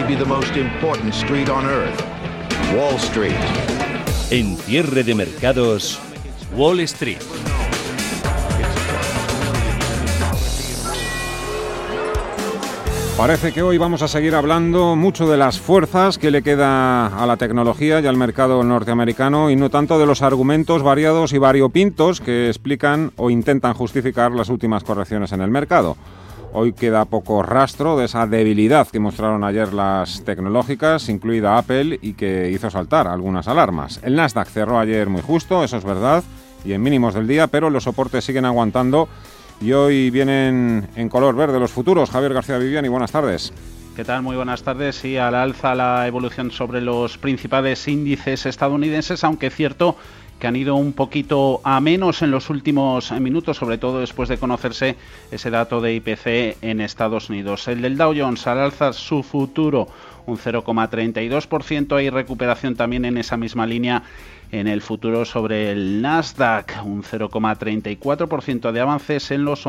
may be the most important street on earth, Wall Street. En cierre de mercados, Wall Street. Parece que hoy vamos a seguir hablando mucho de las fuerzas que le queda a la tecnología y al mercado norteamericano y no tanto de los argumentos variados y variopintos que explican o intentan justificar las últimas correcciones en el mercado. Hoy queda poco rastro de esa debilidad que mostraron ayer las tecnológicas, incluida Apple, y que hizo saltar algunas alarmas. El Nasdaq cerró ayer muy justo, eso es verdad, y en mínimos del día, pero los soportes siguen aguantando y hoy vienen en color verde los futuros. Javier García Viviani, buenas tardes. ¿Qué tal? Muy buenas tardes. Y al alza la evolución sobre los principales índices estadounidenses, aunque cierto que han ido un poquito a menos en los últimos minutos, sobre todo después de conocerse ese dato de IPC en Estados Unidos. El del Dow Jones al alza su futuro un 0,32%. Hay recuperación también en esa misma línea en el futuro sobre el Nasdaq, un 0,34% de avances en los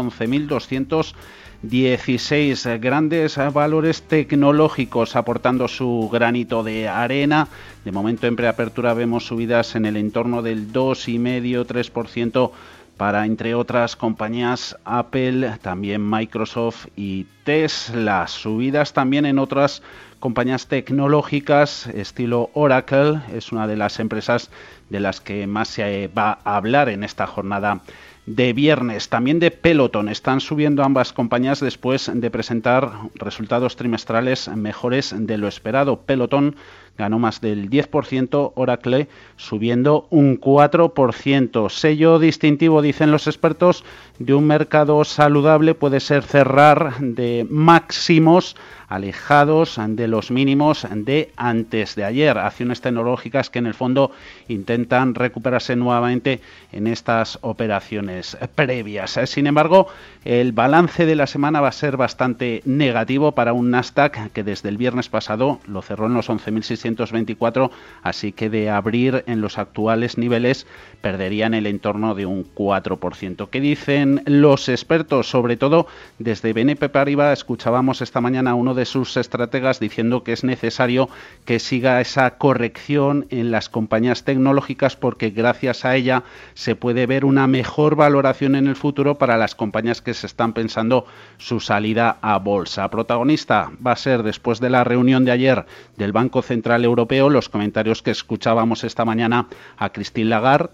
11.216 grandes valores tecnológicos aportando su granito de arena. De momento en preapertura vemos subidas en el entorno del 2,5-3% para, entre otras compañías, Apple, también Microsoft y Tesla. Subidas también en otras compañías tecnológicas estilo Oracle, es una de las empresas de las que más se va a hablar en esta jornada de viernes. También de Peloton. Están subiendo ambas compañías después de presentar resultados trimestrales mejores de lo esperado. Peloton ganó más del 10%, Oracle subiendo un 4%. Sello distintivo, dicen los expertos, de un mercado saludable puede ser cerrar de máximos alejados de los mínimos de antes de ayer. Acciones tecnológicas que en el fondo intentan recuperarse nuevamente en estas operaciones previas. Sin embargo, el balance de la semana va a ser bastante negativo para un Nasdaq que desde el viernes pasado lo cerró en los 11.624, así que de abrir en los actuales niveles perderían el entorno de un 4%. ¿Qué dicen los expertos? Sobre todo desde BNP Paribas escuchábamos esta mañana a uno de sus estrategas diciendo que es necesario que siga esa corrección en las compañías tecnológicas porque gracias a ella se puede ver una mejor valoración en el futuro para las compañías que se están pensando su salida a bolsa. Protagonista va a ser después de la reunión de ayer del Banco Central Europeo los comentarios que escuchábamos esta mañana a Christine Lagarde.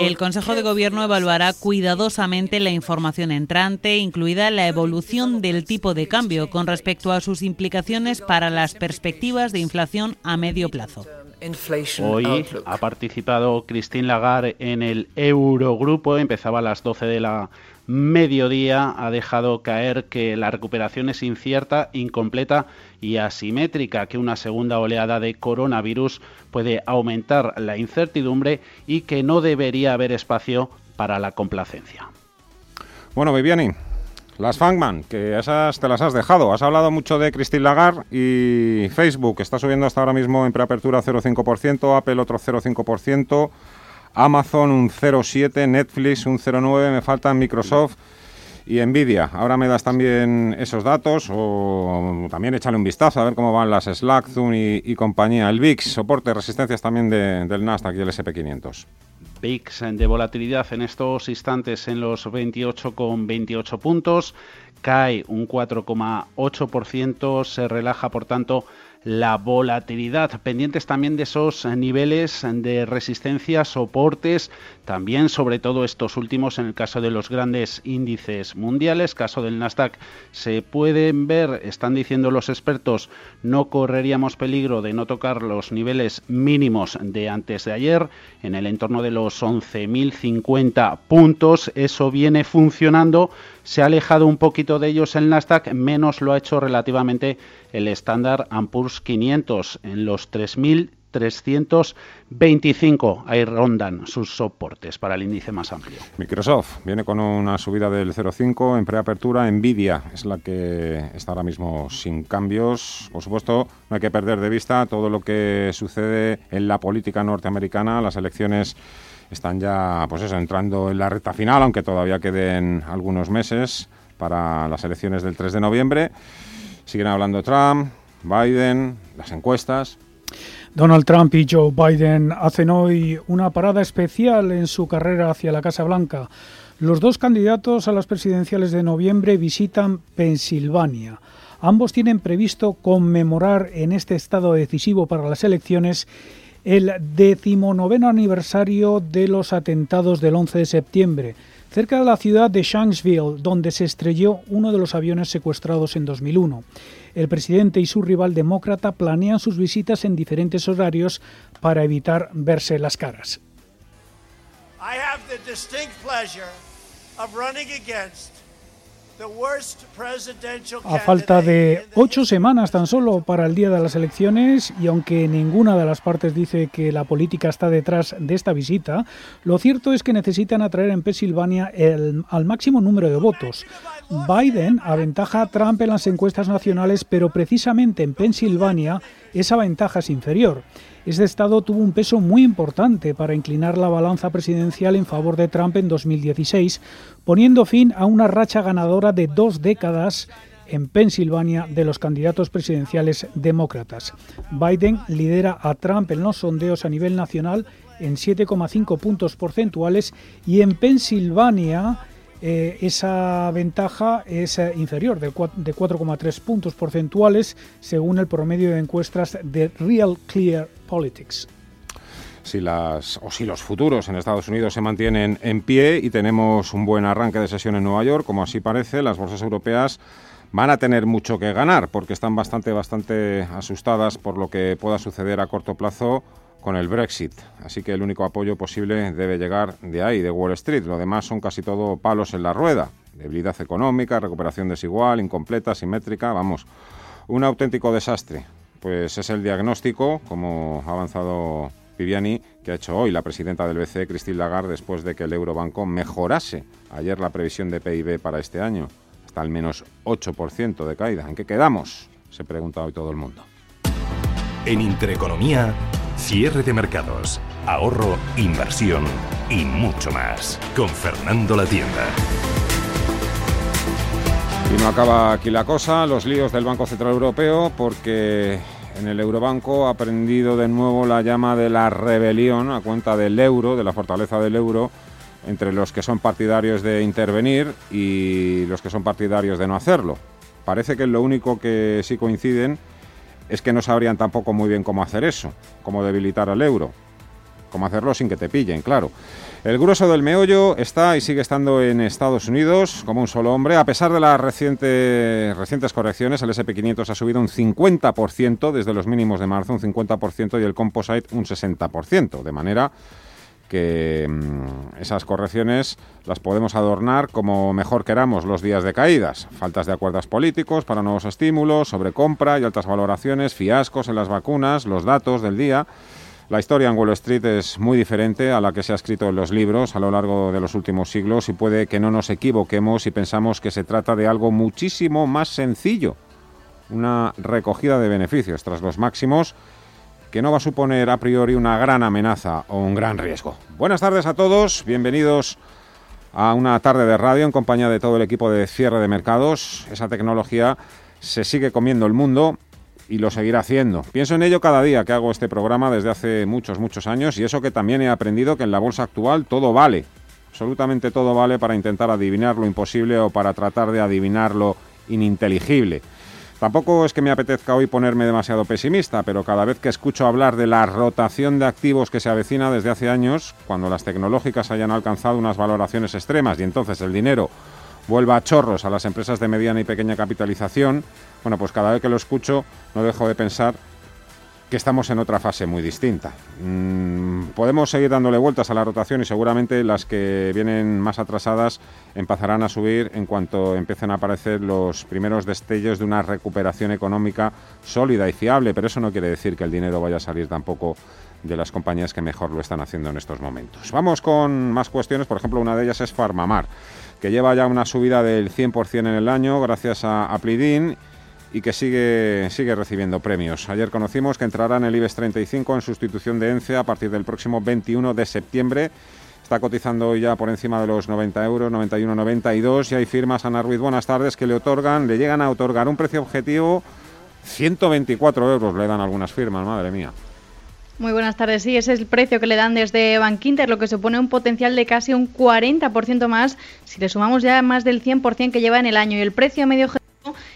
El Consejo de Gobierno evaluará cuidadosamente la información entrante, incluida la evolución del tipo de cambio con respecto a sus implicaciones para las perspectivas de inflación a medio plazo. Hoy ha participado Christine Lagarde en el Eurogrupo, empezaba a las 12 de la mediodía, ha dejado caer que la recuperación es incierta, incompleta y asimétrica, que una segunda oleada de coronavirus puede aumentar la incertidumbre y que no debería haber espacio para la complacencia. Bueno, Viviani, las Fangman, que esas te las has dejado. Has hablado mucho de Christine Lagarde y Facebook está subiendo hasta ahora mismo en preapertura 0,5%, Apple otro 0,5%, Amazon un 0,7%, Netflix un 0,9%, me faltan Microsoft y Nvidia. Ahora me das también esos datos o también échale un vistazo a ver cómo van las Slack, Zoom y, compañía. El VIX, soporte, resistencias también del Nasdaq y el SP500. VIX de volatilidad en estos instantes en los 28,28 28 puntos, cae un 4,8%, se relaja por tanto la volatilidad, pendientes también de esos niveles de resistencia, soportes, también sobre todo estos últimos en el caso de los grandes índices mundiales, caso del Nasdaq, se pueden ver, están diciendo los expertos, no correríamos peligro de no tocar los niveles mínimos de antes de ayer, en el entorno de los 11.050 puntos, eso viene funcionando, se ha alejado un poquito de ellos el Nasdaq, menos lo ha hecho relativamente el estándar Poor's 500 en los 3.325. Ahí rondan sus soportes para el índice más amplio. Microsoft viene con una subida del 0,5 en preapertura. Nvidia es la que está ahora mismo sin cambios. Por supuesto, no hay que perder de vista todo lo que sucede en la política norteamericana. Las elecciones están ya, pues eso, entrando en la recta final, aunque todavía queden algunos meses para las elecciones del 3 de noviembre. Siguen hablando Trump, Biden, las encuestas. Donald Trump y Joe Biden hacen hoy una parada especial en su carrera hacia la Casa Blanca. Los dos candidatos a las presidenciales de noviembre visitan Pensilvania. Ambos tienen previsto conmemorar en este estado decisivo para las elecciones el decimonoveno aniversario de los atentados del 11 de septiembre, cerca de la ciudad de Shanksville, donde se estrelló uno de los aviones secuestrados en 2001. El presidente y su rival demócrata planean sus visitas en diferentes horarios para evitar verse las caras. A falta de ocho semanas tan solo para el día de las elecciones y aunque ninguna de las partes dice que la política está detrás de esta visita, lo cierto es que necesitan atraer en Pensilvania el, al máximo número de votos. Biden aventaja a Trump en las encuestas nacionales, pero precisamente en Pensilvania esa ventaja es inferior. Este estado tuvo un peso muy importante para inclinar la balanza presidencial en favor de Trump en 2016, poniendo fin a una racha ganadora de dos décadas en Pensilvania de los candidatos presidenciales demócratas. Biden lidera a Trump en los sondeos a nivel nacional en 7,5 puntos porcentuales y en Pensilvania eh, esa ventaja es eh, inferior de 4,3 puntos porcentuales según el promedio de encuestas de Real Clear Politics. Si las, o si los futuros en Estados Unidos se mantienen en pie y tenemos un buen arranque de sesión en Nueva York, como así parece, las bolsas europeas van a tener mucho que ganar porque están bastante, bastante asustadas por lo que pueda suceder a corto plazo con el Brexit. Así que el único apoyo posible debe llegar de ahí, de Wall Street. Lo demás son casi todo palos en la rueda. Debilidad económica, recuperación desigual, incompleta, simétrica, vamos, un auténtico desastre. Pues es el diagnóstico, como ha avanzado Viviani, que ha hecho hoy la presidenta del BCE, Christine Lagarde, después de que el Eurobanco mejorase ayer la previsión de PIB para este año, hasta al menos 8% de caída. ¿En qué quedamos? Se pregunta hoy todo el mundo. En Intereconomía, Cierre de mercados, ahorro, inversión y mucho más. Con Fernando La Tienda. Y no acaba aquí la cosa, los líos del Banco Central Europeo, porque en el Eurobanco ha prendido de nuevo la llama de la rebelión a cuenta del euro, de la fortaleza del euro, entre los que son partidarios de intervenir y los que son partidarios de no hacerlo. Parece que lo único que sí coinciden es que no sabrían tampoco muy bien cómo hacer eso, cómo debilitar al euro, cómo hacerlo sin que te pillen, claro. El grueso del meollo está y sigue estando en Estados Unidos como un solo hombre. A pesar de las recientes correcciones, el SP500 ha subido un 50% desde los mínimos de marzo, un 50%, y el Composite un 60%. De manera que mm, esas correcciones las podemos adornar como mejor queramos los días de caídas. Faltas de acuerdos políticos para nuevos estímulos, sobrecompra y altas valoraciones, fiascos en las vacunas, los datos del día. La historia en Wall Street es muy diferente a la que se ha escrito en los libros a lo largo de los últimos siglos y puede que no nos equivoquemos si pensamos que se trata de algo muchísimo más sencillo. Una recogida de beneficios tras los máximos que no va a suponer a priori una gran amenaza o un gran riesgo. Buenas tardes a todos, bienvenidos a una tarde de radio en compañía de todo el equipo de cierre de mercados. Esa tecnología se sigue comiendo el mundo y lo seguirá haciendo. Pienso en ello cada día que hago este programa desde hace muchos, muchos años y eso que también he aprendido que en la bolsa actual todo vale, absolutamente todo vale para intentar adivinar lo imposible o para tratar de adivinar lo ininteligible. Tampoco es que me apetezca hoy ponerme demasiado pesimista, pero cada vez que escucho hablar de la rotación de activos que se avecina desde hace años, cuando las tecnológicas hayan alcanzado unas valoraciones extremas y entonces el dinero vuelva a chorros a las empresas de mediana y pequeña capitalización, bueno, pues cada vez que lo escucho no dejo de pensar que estamos en otra fase muy distinta. Mm, podemos seguir dándole vueltas a la rotación y seguramente las que vienen más atrasadas empezarán a subir en cuanto empiecen a aparecer los primeros destellos de una recuperación económica sólida y fiable, pero eso no quiere decir que el dinero vaya a salir tampoco de las compañías que mejor lo están haciendo en estos momentos. Vamos con más cuestiones, por ejemplo, una de ellas es Farmamar, que lleva ya una subida del 100% en el año gracias a, Plidin y que sigue, sigue recibiendo premios. Ayer conocimos que entrará en el IBEX 35 en sustitución de ENCE a partir del próximo 21 de septiembre está cotizando ya por encima de los 90 euros, 91, 92 y hay firmas, Ana Ruiz, buenas tardes, que le otorgan, le llegan a otorgar un precio objetivo 124 euros, le dan algunas firmas, madre mía. Muy buenas tardes. Sí, ese es el precio que le dan desde Bankinter, lo que supone un potencial de casi un 40% más si le sumamos ya más del 100% que lleva en el año. Y el precio medio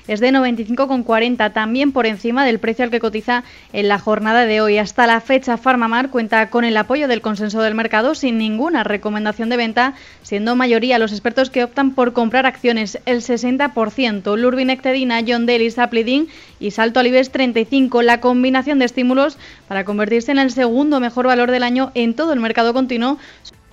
es de 95,40, también por encima del precio al que cotiza en la jornada de hoy. Hasta la fecha, Farmamar cuenta con el apoyo del consenso del mercado sin ninguna recomendación de venta, siendo mayoría los expertos que optan por comprar acciones, el 60%. Lurbinectedina, John Delis, Aplidin y Salto Alibes 35, la combinación de estímulos para convertirse en el segundo mejor valor del año en todo el mercado continuo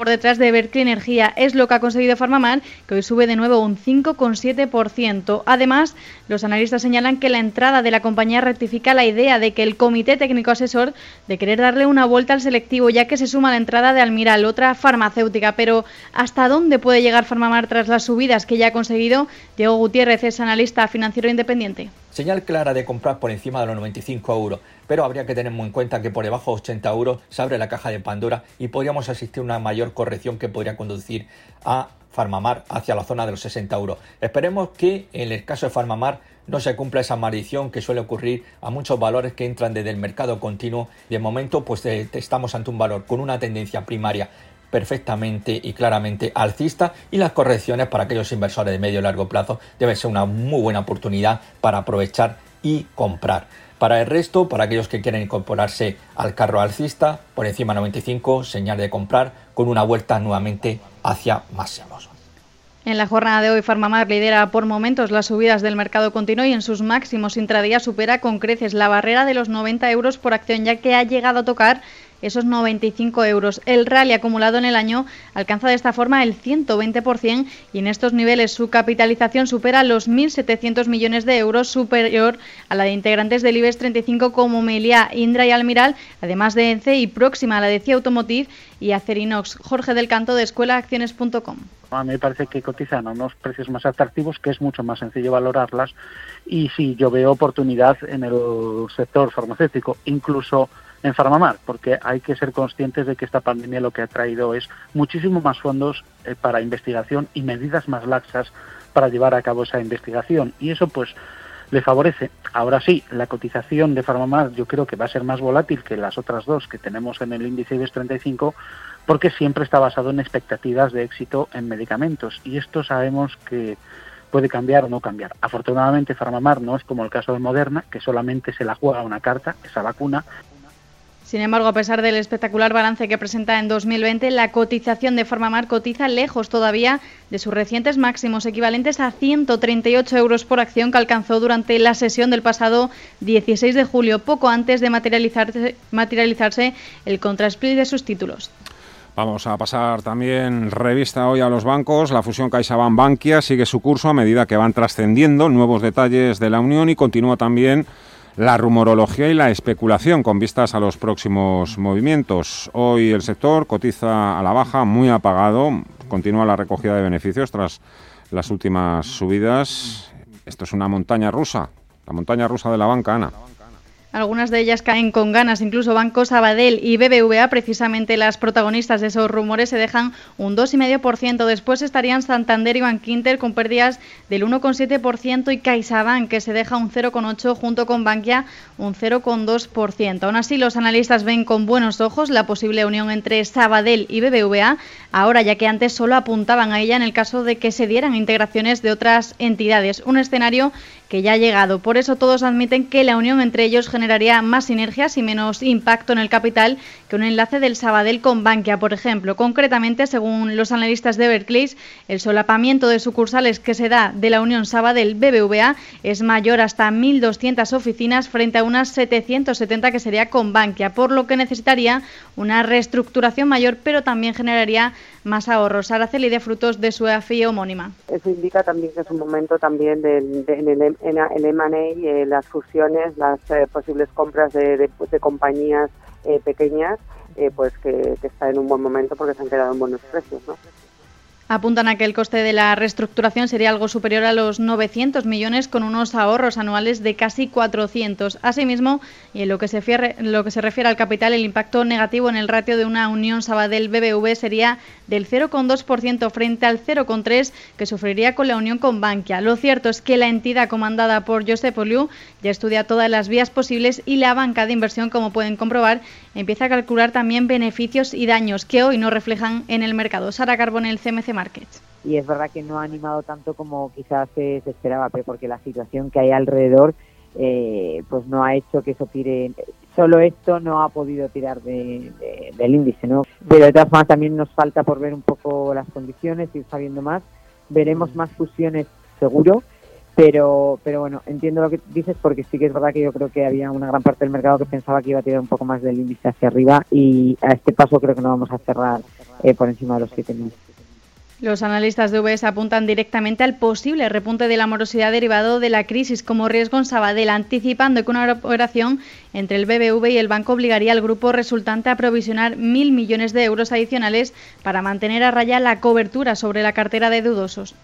por detrás de Berkeley Energía. Es lo que ha conseguido Farmamar, que hoy sube de nuevo un 5,7%. Además, los analistas señalan que la entrada de la compañía rectifica la idea de que el Comité Técnico Asesor de querer darle una vuelta al selectivo, ya que se suma la entrada de Almiral, otra farmacéutica. Pero, ¿hasta dónde puede llegar Farmamar tras las subidas que ya ha conseguido? Diego Gutiérrez es analista financiero independiente. Señal clara de comprar por encima de los 95 euros, pero habría que tener muy en cuenta que por debajo de 80 euros se abre la caja de Pandora y podríamos asistir a una mayor corrección que podría conducir a Farmamar hacia la zona de los 60 euros. Esperemos que en el caso de Farmamar no se cumpla esa maldición que suele ocurrir a muchos valores que entran desde el mercado continuo. De momento, pues eh, estamos ante un valor con una tendencia primaria perfectamente y claramente alcista y las correcciones para aquellos inversores de medio y largo plazo debe ser una muy buena oportunidad para aprovechar y comprar. Para el resto, para aquellos que quieren incorporarse al carro alcista, por encima 95, señal de comprar, con una vuelta nuevamente hacia máximos. En la jornada de hoy, Farmamar lidera por momentos las subidas del mercado continuo y en sus máximos intradía supera con creces la barrera de los 90 euros por acción, ya que ha llegado a tocar esos 95 euros. El rally acumulado en el año alcanza de esta forma el 120% y en estos niveles su capitalización supera los 1.700 millones de euros, superior a la de integrantes del IBEX 35 como Melia, Indra y Almiral, además de ENCE y próxima a la de CIA Automotive y Acerinox. Jorge del Canto de escuelaacciones.com. A mí me parece que cotizan a unos precios más atractivos, que es mucho más sencillo valorarlas. Y sí, yo veo oportunidad en el sector farmacéutico, incluso en Farmamar, porque hay que ser conscientes de que esta pandemia lo que ha traído es muchísimo más fondos eh, para investigación y medidas más laxas para llevar a cabo esa investigación. Y eso pues le favorece. Ahora sí, la cotización de Farmamar yo creo que va a ser más volátil que las otras dos que tenemos en el índice IBEX 35 porque siempre está basado en expectativas de éxito en medicamentos y esto sabemos que puede cambiar o no cambiar. Afortunadamente Farmamar no es como el caso de Moderna, que solamente se la juega una carta, esa vacuna, sin embargo, a pesar del espectacular balance que presenta en 2020, la cotización de Farmamar cotiza lejos todavía de sus recientes máximos, equivalentes a 138 euros por acción que alcanzó durante la sesión del pasado 16 de julio, poco antes de materializarse, materializarse el contrasplit de sus títulos. Vamos a pasar también revista hoy a los bancos. La fusión CaixaBank-Bankia sigue su curso a medida que van trascendiendo nuevos detalles de la unión y continúa también la rumorología y la especulación con vistas a los próximos movimientos. Hoy el sector cotiza a la baja, muy apagado, continúa la recogida de beneficios tras las últimas subidas. Esto es una montaña rusa, la montaña rusa de la banca, Ana. Algunas de ellas caen con ganas, incluso Banco Sabadell y BBVA, precisamente las protagonistas de esos rumores, se dejan un 2,5%. Después estarían Santander y Bankinter con pérdidas del 1,7% y CaixaBank, que se deja un 0,8% junto con Bankia un 0,2%. Aún así, los analistas ven con buenos ojos la posible unión entre Sabadell y BBVA, ahora ya que antes solo apuntaban a ella en el caso de que se dieran integraciones de otras entidades. Un escenario que ya ha llegado. Por eso todos admiten que la unión entre ellos generaría más sinergias y menos impacto en el capital que un enlace del Sabadell con Bankia, por ejemplo. Concretamente, según los analistas de Berkeley, el solapamiento de sucursales que se da de la unión Sabadell-BBVA es mayor hasta 1.200 oficinas frente a unas 770 que sería con Bankia, por lo que necesitaría una reestructuración mayor, pero también generaría más ahorros. Araceli de frutos de su AFI homónima. Eso indica también que es un momento también de, en el en el M&A, eh, las fusiones, las eh, posibles compras de, compañías eh, pequeñas, pues que, que, está en un buen momento porque se han quedado en buenos precios. ¿no? Apuntan a que el coste de la reestructuración sería algo superior a los 900 millones con unos ahorros anuales de casi 400. Asimismo, en lo que se, refiere al capital, el impacto negativo en el ratio de una Unión Sabadell BBV sería del 0,2% frente al 0,3% que sufriría con la unión con Bankia. Lo cierto es que la entidad comandada por Josep Oliu ya estudia todas las vías posibles y la banca de inversión, como pueden comprobar, empieza a calcular también beneficios y daños que hoy no reflejan en el mercado. Sara Carbonell, CMC Y es verdad que no ha animado tanto como quizás se, esperaba, pero porque la situación que hay alrededor eh, pues no ha hecho que eso tire. Solo esto no ha podido tirar del índice, ¿no? Pero de todas formas también nos falta por ver un poco las condiciones, ir sabiendo más. Veremos más fusiones seguro, pero pero bueno, entiendo lo que dices porque sí que es verdad que yo creo que había una gran parte del mercado que pensaba que iba a tirar un poco más del índice hacia arriba y a este paso creo que no vamos a cerrar eh, por encima de los 7.000. Los analistas de UBS apuntan directamente al posible repunte de la morosidad derivado de la crisis como riesgo en Sabadell, anticipando que una operación entre el BBV y el banco obligaría al grupo resultante a provisionar mil millones de euros adicionales para mantener a raya la cobertura sobre la cartera de dudosos.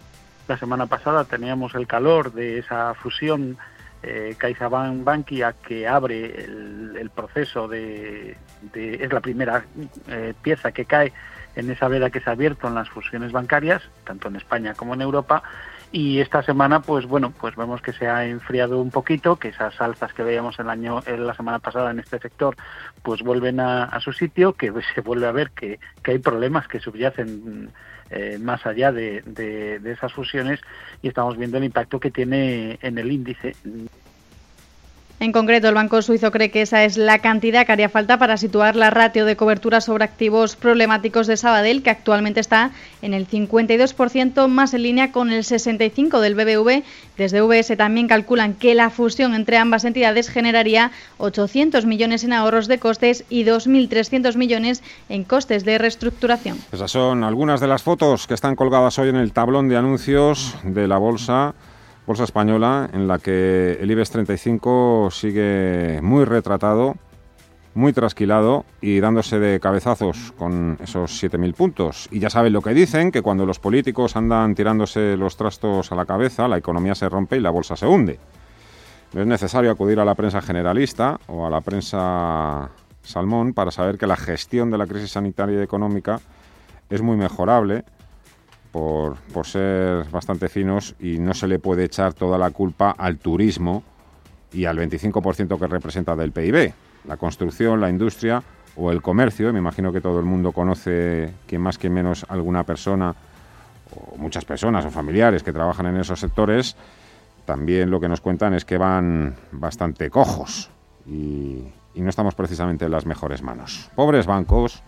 La semana pasada teníamos el calor de esa fusión eh, CaixaBank Bankia que abre el, proceso de, es la primera eh, pieza que cae en esa veda que se ha abierto en las fusiones bancarias, tanto en España como en Europa. Y esta semana, pues bueno, pues vemos que se ha enfriado un poquito, que esas alzas que veíamos el año, la semana pasada en este sector, pues vuelven a, su sitio, que se vuelve a ver que, hay problemas que subyacen eh, más allá de, de esas fusiones y estamos viendo el impacto que tiene en el índice. En concreto, el Banco Suizo cree que esa es la cantidad que haría falta para situar la ratio de cobertura sobre activos problemáticos de Sabadell, que actualmente está en el 52%, más en línea con el 65% del BBV. Desde VS también calculan que la fusión entre ambas entidades generaría 800 millones en ahorros de costes y 2.300 millones en costes de reestructuración. Esas son algunas de las fotos que están colgadas hoy en el tablón de anuncios de la bolsa bolsa española en la que el IBEX 35 sigue muy retratado, muy trasquilado y dándose de cabezazos con esos 7.000 puntos. Y ya saben lo que dicen, que cuando los políticos andan tirándose los trastos a la cabeza, la economía se rompe y la bolsa se hunde. No es necesario acudir a la prensa generalista o a la prensa salmón para saber que la gestión de la crisis sanitaria y económica es muy mejorable por, ser bastante finos y no se le puede echar toda la culpa al turismo y al 25% que representa del PIB. La construcción, la industria o el comercio, me imagino que todo el mundo conoce que más que menos alguna persona o muchas personas o familiares que trabajan en esos sectores, también lo que nos cuentan es que van bastante cojos y no estamos precisamente en las mejores manos. Pobres bancos,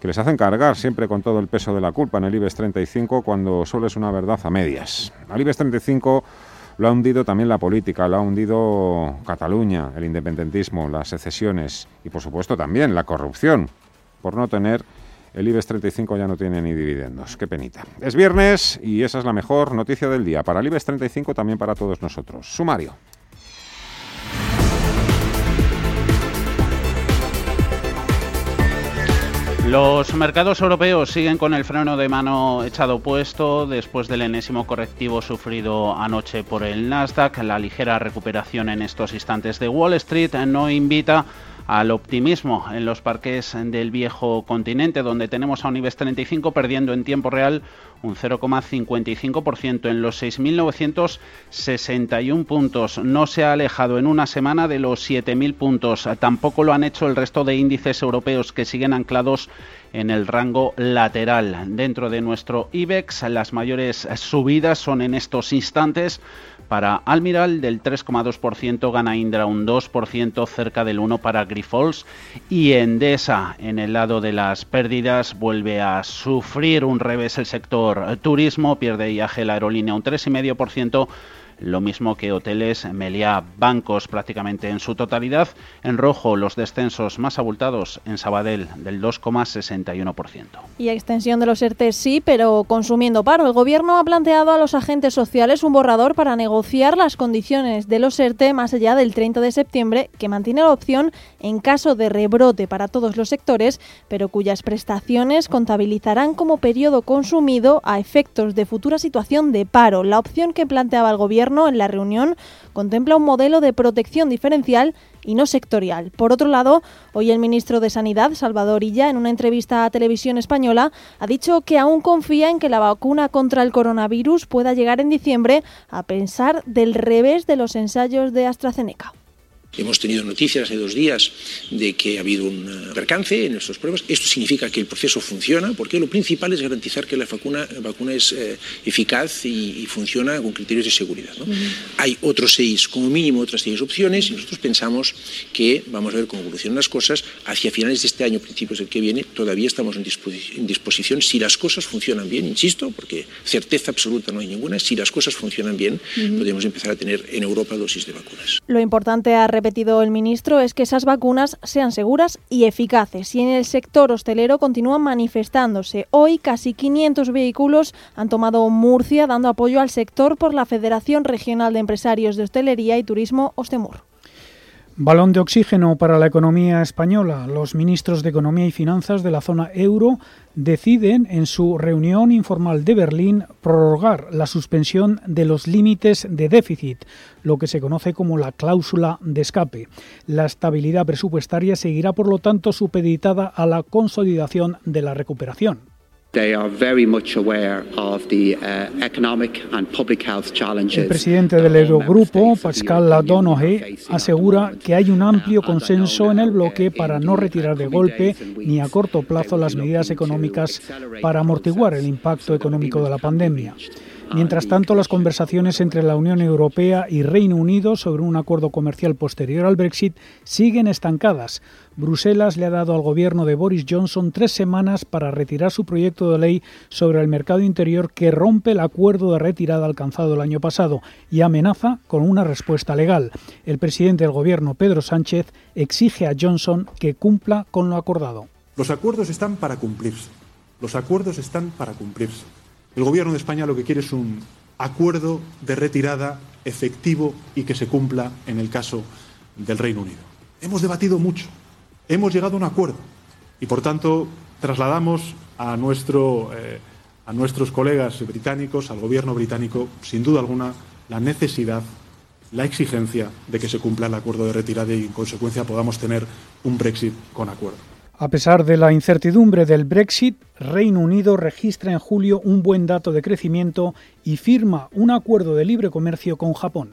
que les hacen cargar siempre con todo el peso de la culpa en el IBEX 35 cuando solo es una verdad a medias. Al IBEX 35 lo ha hundido también la política, lo ha hundido Cataluña, el independentismo, las secesiones y por supuesto también la corrupción, por no tener el IBEX 35 ya no tiene ni dividendos. Qué penita. Es viernes y esa es la mejor noticia del día. Para el IBEX 35, también para todos nosotros. Sumario. Los mercados europeos siguen con el freno de mano echado puesto después del enésimo correctivo sufrido anoche por el Nasdaq. La ligera recuperación en estos instantes de Wall Street no invita al optimismo en los parques del viejo continente, donde tenemos a un IBEX 35 perdiendo en tiempo real un 0,55% en los 6.961 puntos. No se ha alejado en una semana de los 7.000 puntos. Tampoco lo han hecho el resto de índices europeos que siguen anclados en el rango lateral. Dentro de nuestro IBEX, las mayores subidas son en estos instantes para Almiral del 3,2%, gana Indra un 2%, cerca del 1% para Grifols. Y Endesa en el lado de las pérdidas vuelve a sufrir un revés el sector turismo, pierde IAG la aerolínea un 3,5%, lo mismo que hoteles, Meliá, bancos prácticamente en su totalidad. En rojo los descensos más abultados en Sabadell del 2,61%. Y extensión de los ERTE sí, pero consumiendo paro. El gobierno ha planteado a los agentes sociales un borrador para negociar las condiciones de los ERTE más allá del 30 de septiembre, que mantiene la opción en caso de rebrote para todos los sectores, pero cuyas prestaciones contabilizarán como periodo consumido a efectos de futura situación de paro. La opción que planteaba el Gobierno en la reunión contempla un modelo de protección diferencial y no sectorial. Por otro lado, hoy el ministro de Sanidad, Salvador Illa, en una entrevista a Televisión Española, ha dicho que aún confía en que la vacuna contra el coronavirus pueda llegar en diciembre, a pensar del revés de los ensayos de AstraZeneca. Hemos tenido noticias hace dos días de que ha habido un eh, percance en estas pruebas. Esto significa que el proceso funciona, porque lo principal es garantizar que la vacuna, vacuna es eh, eficaz y, funciona con criterios de seguridad. Hay otros seis, como mínimo, otras seis opciones y nosotros pensamos que vamos a ver cómo evolucionan las cosas. Hacia finales de este año, principios del que viene, todavía estamos en disposición, en disposición si las cosas funcionan bien, insisto, porque certeza absoluta no hay ninguna, si las cosas funcionan bien, podemos empezar a tener en Europa dosis de vacunas. Lo importante a repetido el ministro es que esas vacunas sean seguras y eficaces. Y en el sector hostelero continúan manifestándose. Hoy casi 500 vehículos han tomado Murcia dando apoyo al sector por la Federación Regional de Empresarios de Hostelería y Turismo Ostemur. Balón de oxígeno para la economía española. Los ministros de Economía y Finanzas de la zona euro deciden en su reunión informal de Berlín prorrogar la suspensión de los límites de déficit, lo que se conoce como la cláusula de escape. La estabilidad presupuestaria seguirá, por lo tanto, supeditada a la consolidación de la recuperación. El presidente del Eurogrupo, Pascal Ladonohe, asegura que hay un amplio consenso en el bloque para no retirar de golpe ni a corto plazo las medidas económicas para amortiguar el impacto económico de la pandemia. Mientras tanto, las conversaciones entre la Unión Europea y Reino Unido sobre un acuerdo comercial posterior al Brexit siguen estancadas. Bruselas le ha dado al gobierno de Boris Johnson tres semanas para retirar su proyecto de ley sobre el mercado interior que rompe el acuerdo de retirada alcanzado el año pasado y amenaza con una respuesta legal. El presidente del gobierno, Pedro Sánchez, exige a Johnson que cumpla con lo acordado. Los acuerdos están para cumplirse. Los acuerdos están para cumplirse. El Gobierno de España lo que quiere es un acuerdo de retirada efectivo y que se cumpla en el caso del Reino Unido. Hemos debatido mucho, hemos llegado a un acuerdo y, por tanto, trasladamos a, nuestro, eh, a nuestros colegas británicos, al Gobierno británico, sin duda alguna, la necesidad, la exigencia de que se cumpla el acuerdo de retirada y, en consecuencia, podamos tener un Brexit con acuerdo. A pesar de la incertidumbre del Brexit, Reino Unido registra en julio un buen dato de crecimiento y firma un acuerdo de libre comercio con Japón.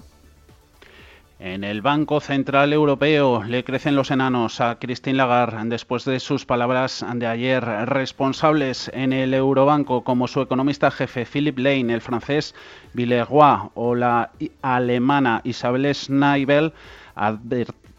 En el Banco Central Europeo le crecen los enanos a Christine Lagarde después de sus palabras de ayer. Responsables en el Eurobanco como su economista jefe Philip Lane, el francés Villeroy o la alemana Isabel Schneibel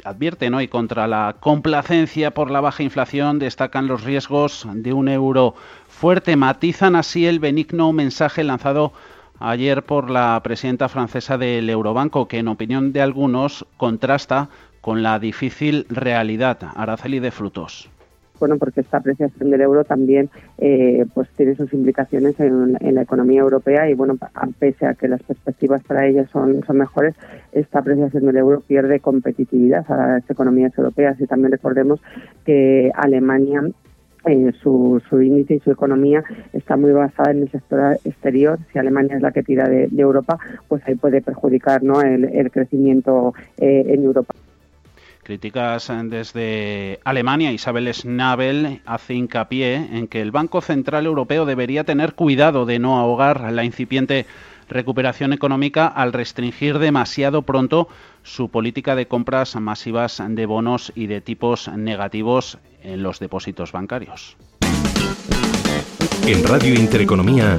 advierten hoy contra la complacencia por la baja inflación, destacan los riesgos de un euro fuerte, matizan así el benigno mensaje lanzado ayer por la presidenta francesa del Eurobanco, que en opinión de algunos contrasta con la difícil realidad. Araceli de Frutos bueno, porque esta apreciación del euro también eh, pues tiene sus implicaciones en, la economía europea y bueno, pese a que las perspectivas para ella son, mejores, esta apreciación del euro pierde competitividad a las economías europeas y también recordemos que Alemania eh, su, su, índice y su economía está muy basada en el sector exterior. Si Alemania es la que tira de, Europa, pues ahí puede perjudicar ¿no? el, crecimiento eh, en Europa. Críticas desde Alemania, Isabel Schnabel hace hincapié en que el Banco Central Europeo debería tener cuidado de no ahogar la incipiente recuperación económica al restringir demasiado pronto su política de compras masivas de bonos y de tipos negativos en los depósitos bancarios. En Radio Intereconomía,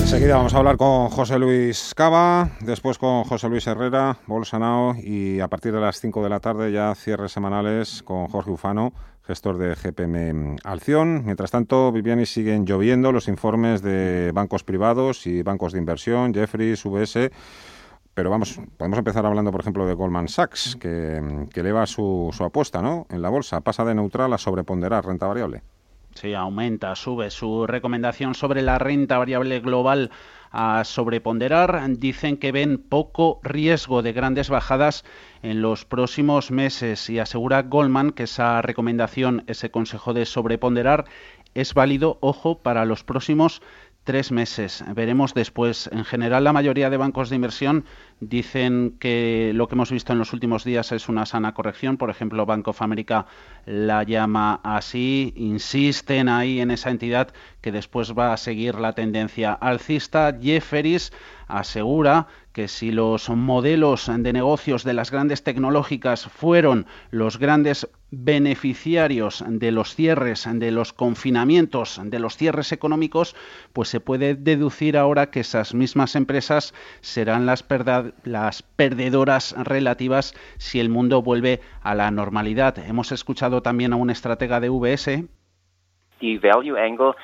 Enseguida vamos a hablar con José Luis Cava, después con José Luis Herrera, Bolsanao y a partir de las 5 de la tarde ya cierres semanales con Jorge Ufano, gestor de GPM Alción. Mientras tanto, Viviani siguen lloviendo los informes de bancos privados y bancos de inversión, Jeffries, UBS. Pero vamos, podemos empezar hablando, por ejemplo, de Goldman Sachs, que, eleva su, su apuesta ¿no? en la bolsa, pasa de neutral a sobreponderar renta variable. Sí, aumenta, sube su recomendación sobre la renta variable global a sobreponderar. Dicen que ven poco riesgo de grandes bajadas en los próximos meses y asegura Goldman que esa recomendación, ese consejo de sobreponderar, es válido, ojo, para los próximos tres meses. Veremos después. En general, la mayoría de bancos de inversión dicen que lo que hemos visto en los últimos días es una sana corrección. Por ejemplo, Bank of America la llama así. Insisten ahí en esa entidad que después va a seguir la tendencia alcista. Jefferies asegura que si los modelos de negocios de las grandes tecnológicas fueron los grandes beneficiarios de los cierres, de los confinamientos, de los cierres económicos, pues se puede deducir ahora que esas mismas empresas serán las, perdedoras relativas si el mundo vuelve a la normalidad. Hemos escuchado también a un estratega de VS Um,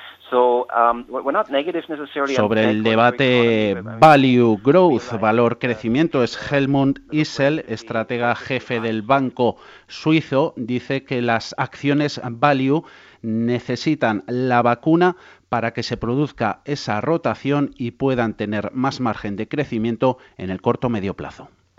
Sobre el debate value growth, valor crecimiento, es Helmut Issel, estratega jefe del banco suizo, dice que las acciones value necesitan la vacuna para que se produzca esa rotación y puedan tener más margen de crecimiento en el corto medio plazo.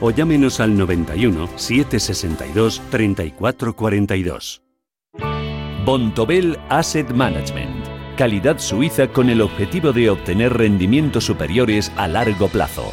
o llámenos al 91 762 3442. Bontobel Asset Management. Calidad suiza con el objetivo de obtener rendimientos superiores a largo plazo.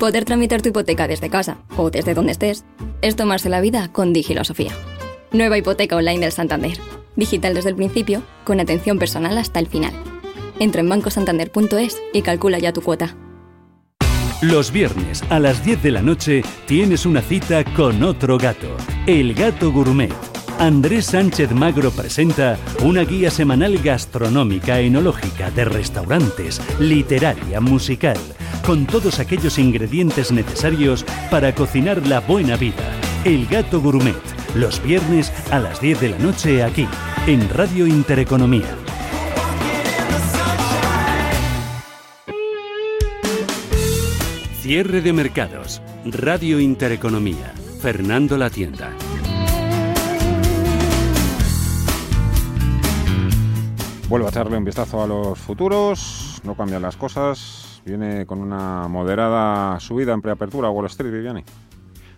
Poder tramitar tu hipoteca desde casa o desde donde estés es tomarse la vida con Digilosofía. Nueva hipoteca online del Santander. Digital desde el principio, con atención personal hasta el final. Entra en bancosantander.es y calcula ya tu cuota. Los viernes a las 10 de la noche tienes una cita con otro gato, el gato gourmet. Andrés Sánchez Magro presenta una guía semanal gastronómica, enológica, de restaurantes, literaria, musical, con todos aquellos ingredientes necesarios para cocinar la buena vida. El gato gourmet, los viernes a las 10 de la noche aquí, en Radio Intereconomía. Cierre de mercados. Radio Intereconomía. Fernando La Tienda. Vuelvo a echarle un vistazo a los futuros. No cambian las cosas. Viene con una moderada subida en preapertura Wall Street, Viviani.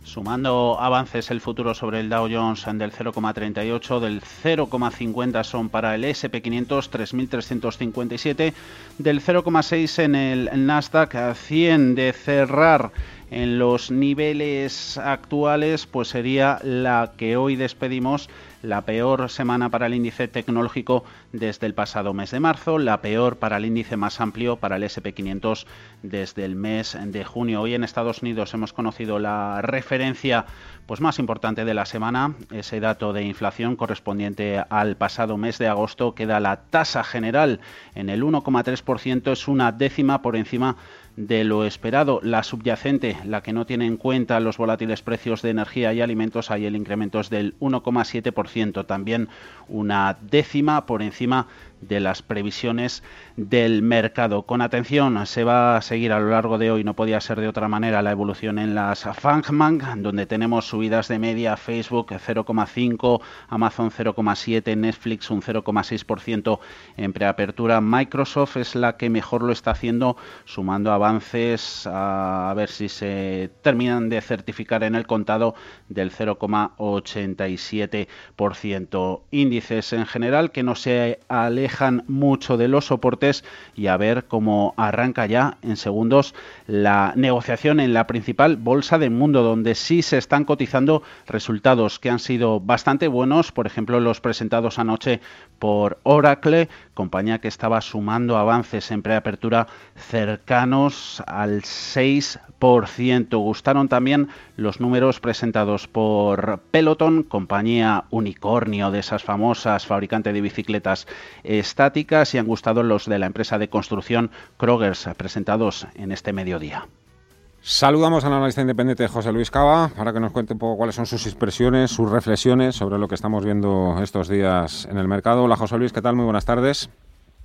Sumando avances el futuro sobre el Dow Jones del 0,38, del 0,50 son para el SP500 3.357, del 0,6 en el Nasdaq 100 de cerrar en los niveles actuales, pues sería la que hoy despedimos la peor semana para el índice tecnológico desde el pasado mes de marzo, la peor para el índice más amplio, para el SP500, desde el mes de junio. Hoy en Estados Unidos hemos conocido la referencia pues más importante de la semana, ese dato de inflación correspondiente al pasado mes de agosto, queda la tasa general en el 1,3%, es una décima por encima de lo esperado. La subyacente, la que no tiene en cuenta los volátiles precios de energía y alimentos, ahí el incremento es del 1,7%, también una décima por encima de las previsiones del mercado. Con atención se va a seguir a lo largo de hoy, no podía ser de otra manera, la evolución en las Fangman, donde tenemos subidas de media Facebook 0,5, Amazon 0,7, Netflix un 0,6% en preapertura. Microsoft es la que mejor lo está haciendo, sumando avances a ver si se terminan de certificar en el contado del 0,87%. Índices en general que no se alejan mucho de los soportes y a ver cómo arranca ya en segundos la negociación en la principal bolsa del mundo, donde sí se están cotizando resultados que han sido bastante buenos, por ejemplo los presentados anoche por Oracle, compañía que estaba sumando avances en preapertura cercanos al 6%. Gustaron también los números presentados por Peloton, compañía unicornio de esas famosas fabricante de bicicletas estáticas, y han gustado los de la empresa de construcción Krogers, presentados en este Saludamos al analista independiente José Luis Cava para que nos cuente un poco cuáles son sus expresiones, sus reflexiones sobre lo que estamos viendo estos días en el mercado. Hola José Luis, ¿qué tal? Muy buenas tardes.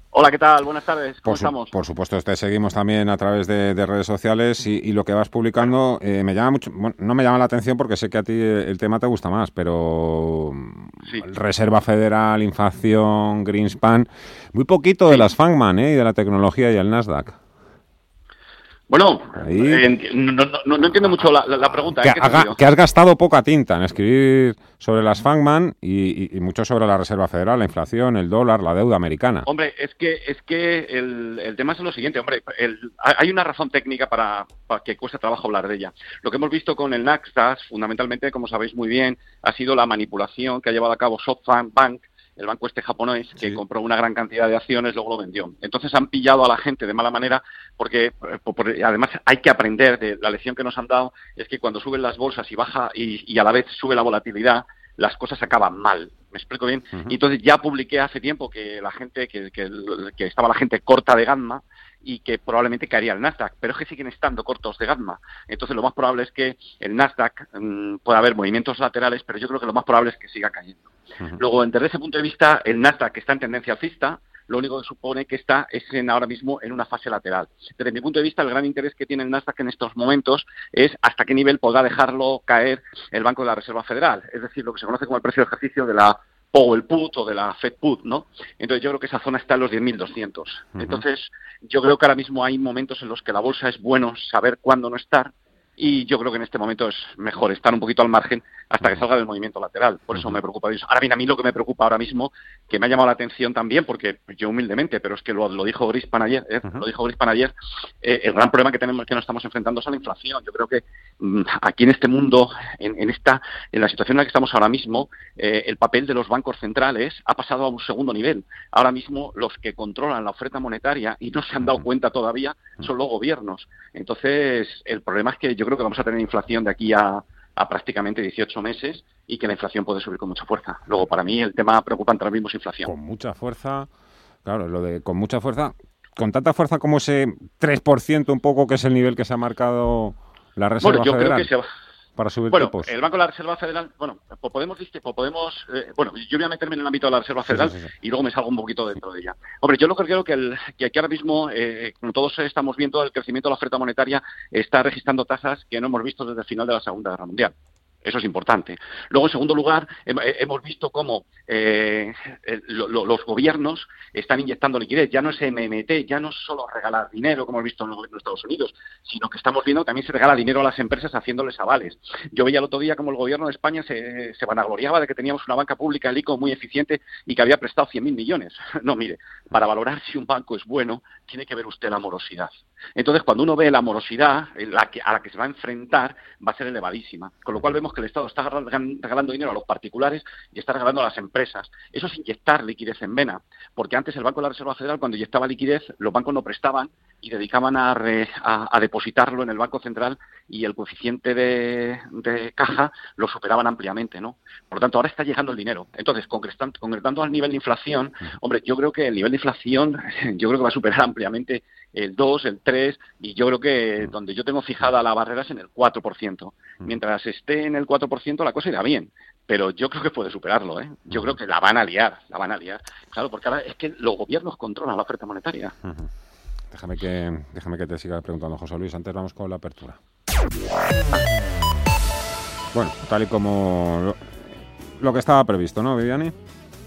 Hola, ¿qué tal? Buenas tardes. ¿Cómo por estamos? Por supuesto, te seguimos también a través de, redes sociales y, lo que vas publicando eh, me llama mucho, no me llama la atención porque sé que a ti el tema te gusta más, pero Reserva Federal, inflación, Greenspan, muy poquito de las Fangman ¿eh? y de la tecnología y el Nasdaq. Bueno, eh, no, entiendo mucho la, pregunta. Que, has gastado poca tinta en escribir sobre las Fangman y, mucho sobre la Reserva Federal, la inflación, el dólar, la deuda americana. Hombre, es que es que el, tema es lo siguiente. Hombre, hay una razón técnica para, para, que cueste trabajo hablar de ella. Lo que hemos visto con el Nasdaq, fundamentalmente, como sabéis muy bien, ha sido la manipulación que ha llevado a cabo SoftBank Bank el banco este japonés que compró una gran cantidad de acciones, luego lo vendió. Entonces han pillado a la gente de mala manera porque, además hay que aprender de la lección que nos han dado es que cuando suben las bolsas y baja y, a la vez sube la volatilidad, las cosas acaban mal. ¿Me explico bien? Y entonces ya publiqué hace tiempo que la gente, que, que, estaba la gente corta de gamma y que probablemente caería el Nasdaq, pero es que siguen estando cortos de gamma. Entonces lo más probable es que el Nasdaq mm, pueda haber movimientos laterales, pero yo creo que lo más probable es que siga cayendo. Luego, desde ese punto de vista, el Nasdaq que está en tendencia alcista, lo único que supone que está es en, ahora mismo en una fase lateral. Desde mi punto de vista, el gran interés que tiene el Nasdaq en estos momentos es hasta qué nivel podrá dejarlo caer el Banco de la Reserva Federal, es decir, lo que se conoce como el precio de ejercicio de la Powell Put o de la Fed Put, ¿no? Entonces yo creo que esa zona está en los 10.200. Entonces yo creo que ahora mismo hay momentos en los que la bolsa es bueno saber cuándo no estar y yo creo que en este momento es mejor estar un poquito al margen hasta que salga del movimiento lateral. Por eso me preocupa eso. Ahora bien, a mí lo que me preocupa ahora mismo, que me ha llamado la atención también, porque yo humildemente, pero es que lo, dijo Grispan ayer, ¿eh? lo dijo Grispan ayer, eh, el gran problema que tenemos que nos estamos enfrentando es a la inflación. Yo creo que mm, aquí en este mundo, en, esta, en la situación en la que estamos ahora mismo, eh, el papel de los bancos centrales ha pasado a un segundo nivel. Ahora mismo los que controlan la oferta monetaria y no se han dado cuenta todavía son los gobiernos. Entonces, el problema es que yo creo que vamos a tener inflación de aquí a, prácticamente 18 meses y que la inflación puede subir con mucha fuerza. Luego, para mí, el tema preocupante ahora mismo es inflación. Con mucha fuerza, claro, lo de con mucha fuerza, con tanta fuerza como ese 3% un poco que es el nivel que se ha marcado la Reserva bueno, yo Creo que se para subir bueno, el Banco de la Reserva Federal, bueno, podemos, podemos eh, bueno, yo voy a meterme en el ámbito de la Reserva Federal y luego me salgo un poquito dentro de ella. Hombre, yo lo que creo que, el, que aquí ahora mismo, eh, como todos estamos viendo, el crecimiento de la oferta monetaria está registrando tasas que no hemos visto desde el final de la Segunda Guerra Mundial. Eso es importante. Luego, en segundo lugar, hemos visto cómo eh, los gobiernos están inyectando liquidez. Ya no es MMT, ya no es solo regalar dinero, como hemos visto en, los Estados Unidos, sino que estamos viendo que también se regala dinero a las empresas haciéndoles avales. Yo veía el otro día como el gobierno de España se, se vanagloriaba de que teníamos una banca pública, el ICO, muy eficiente y que había prestado 100.000 millones. No, mire, para valorar si un banco es bueno, tiene que ver usted la morosidad. Entonces, cuando uno ve la morosidad la a la que se va a enfrentar, va a ser elevadísima. Con lo cual vemos que el Estado está regalando dinero a los particulares y está regalando a las empresas. Eso es inyectar liquidez en vena, porque antes el Banco de la Reserva Federal, cuando inyectaba liquidez, los bancos no prestaban y dedicaban a, a, depositarlo en el Banco Central y el coeficiente de, caja lo superaban ampliamente, ¿no? Por lo tanto, ahora está llegando el dinero. Entonces, concretando, concretando al nivel de inflación, hombre, yo creo que el nivel de inflación, yo creo que va a superar ampliamente el 2, el 3, y yo creo que donde yo tengo fijada la barrera es en el 4%. Mientras esté en el 4%, la cosa irá bien pero yo creo que puede superarlo, ¿eh? Yo creo que la van a liar, la van a liar. Claro, porque ahora es que los gobiernos controlan la oferta monetaria. Déjame que, déjame que te siga preguntando, José Luis. Antes vamos con la apertura. Bueno, tal y como lo, que estaba previsto, ¿no, Viviani?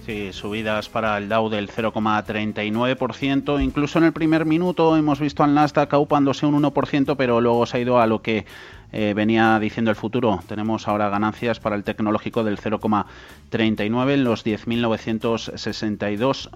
Sí, subidas para el Dow del 0,39%. Incluso en el primer minuto hemos visto al Nasdaq aupándose un 1%, pero luego se ha ido a lo que eh, venía diciendo el futuro. Tenemos ahora ganancias para el tecnológico del 0,39 en los 10.962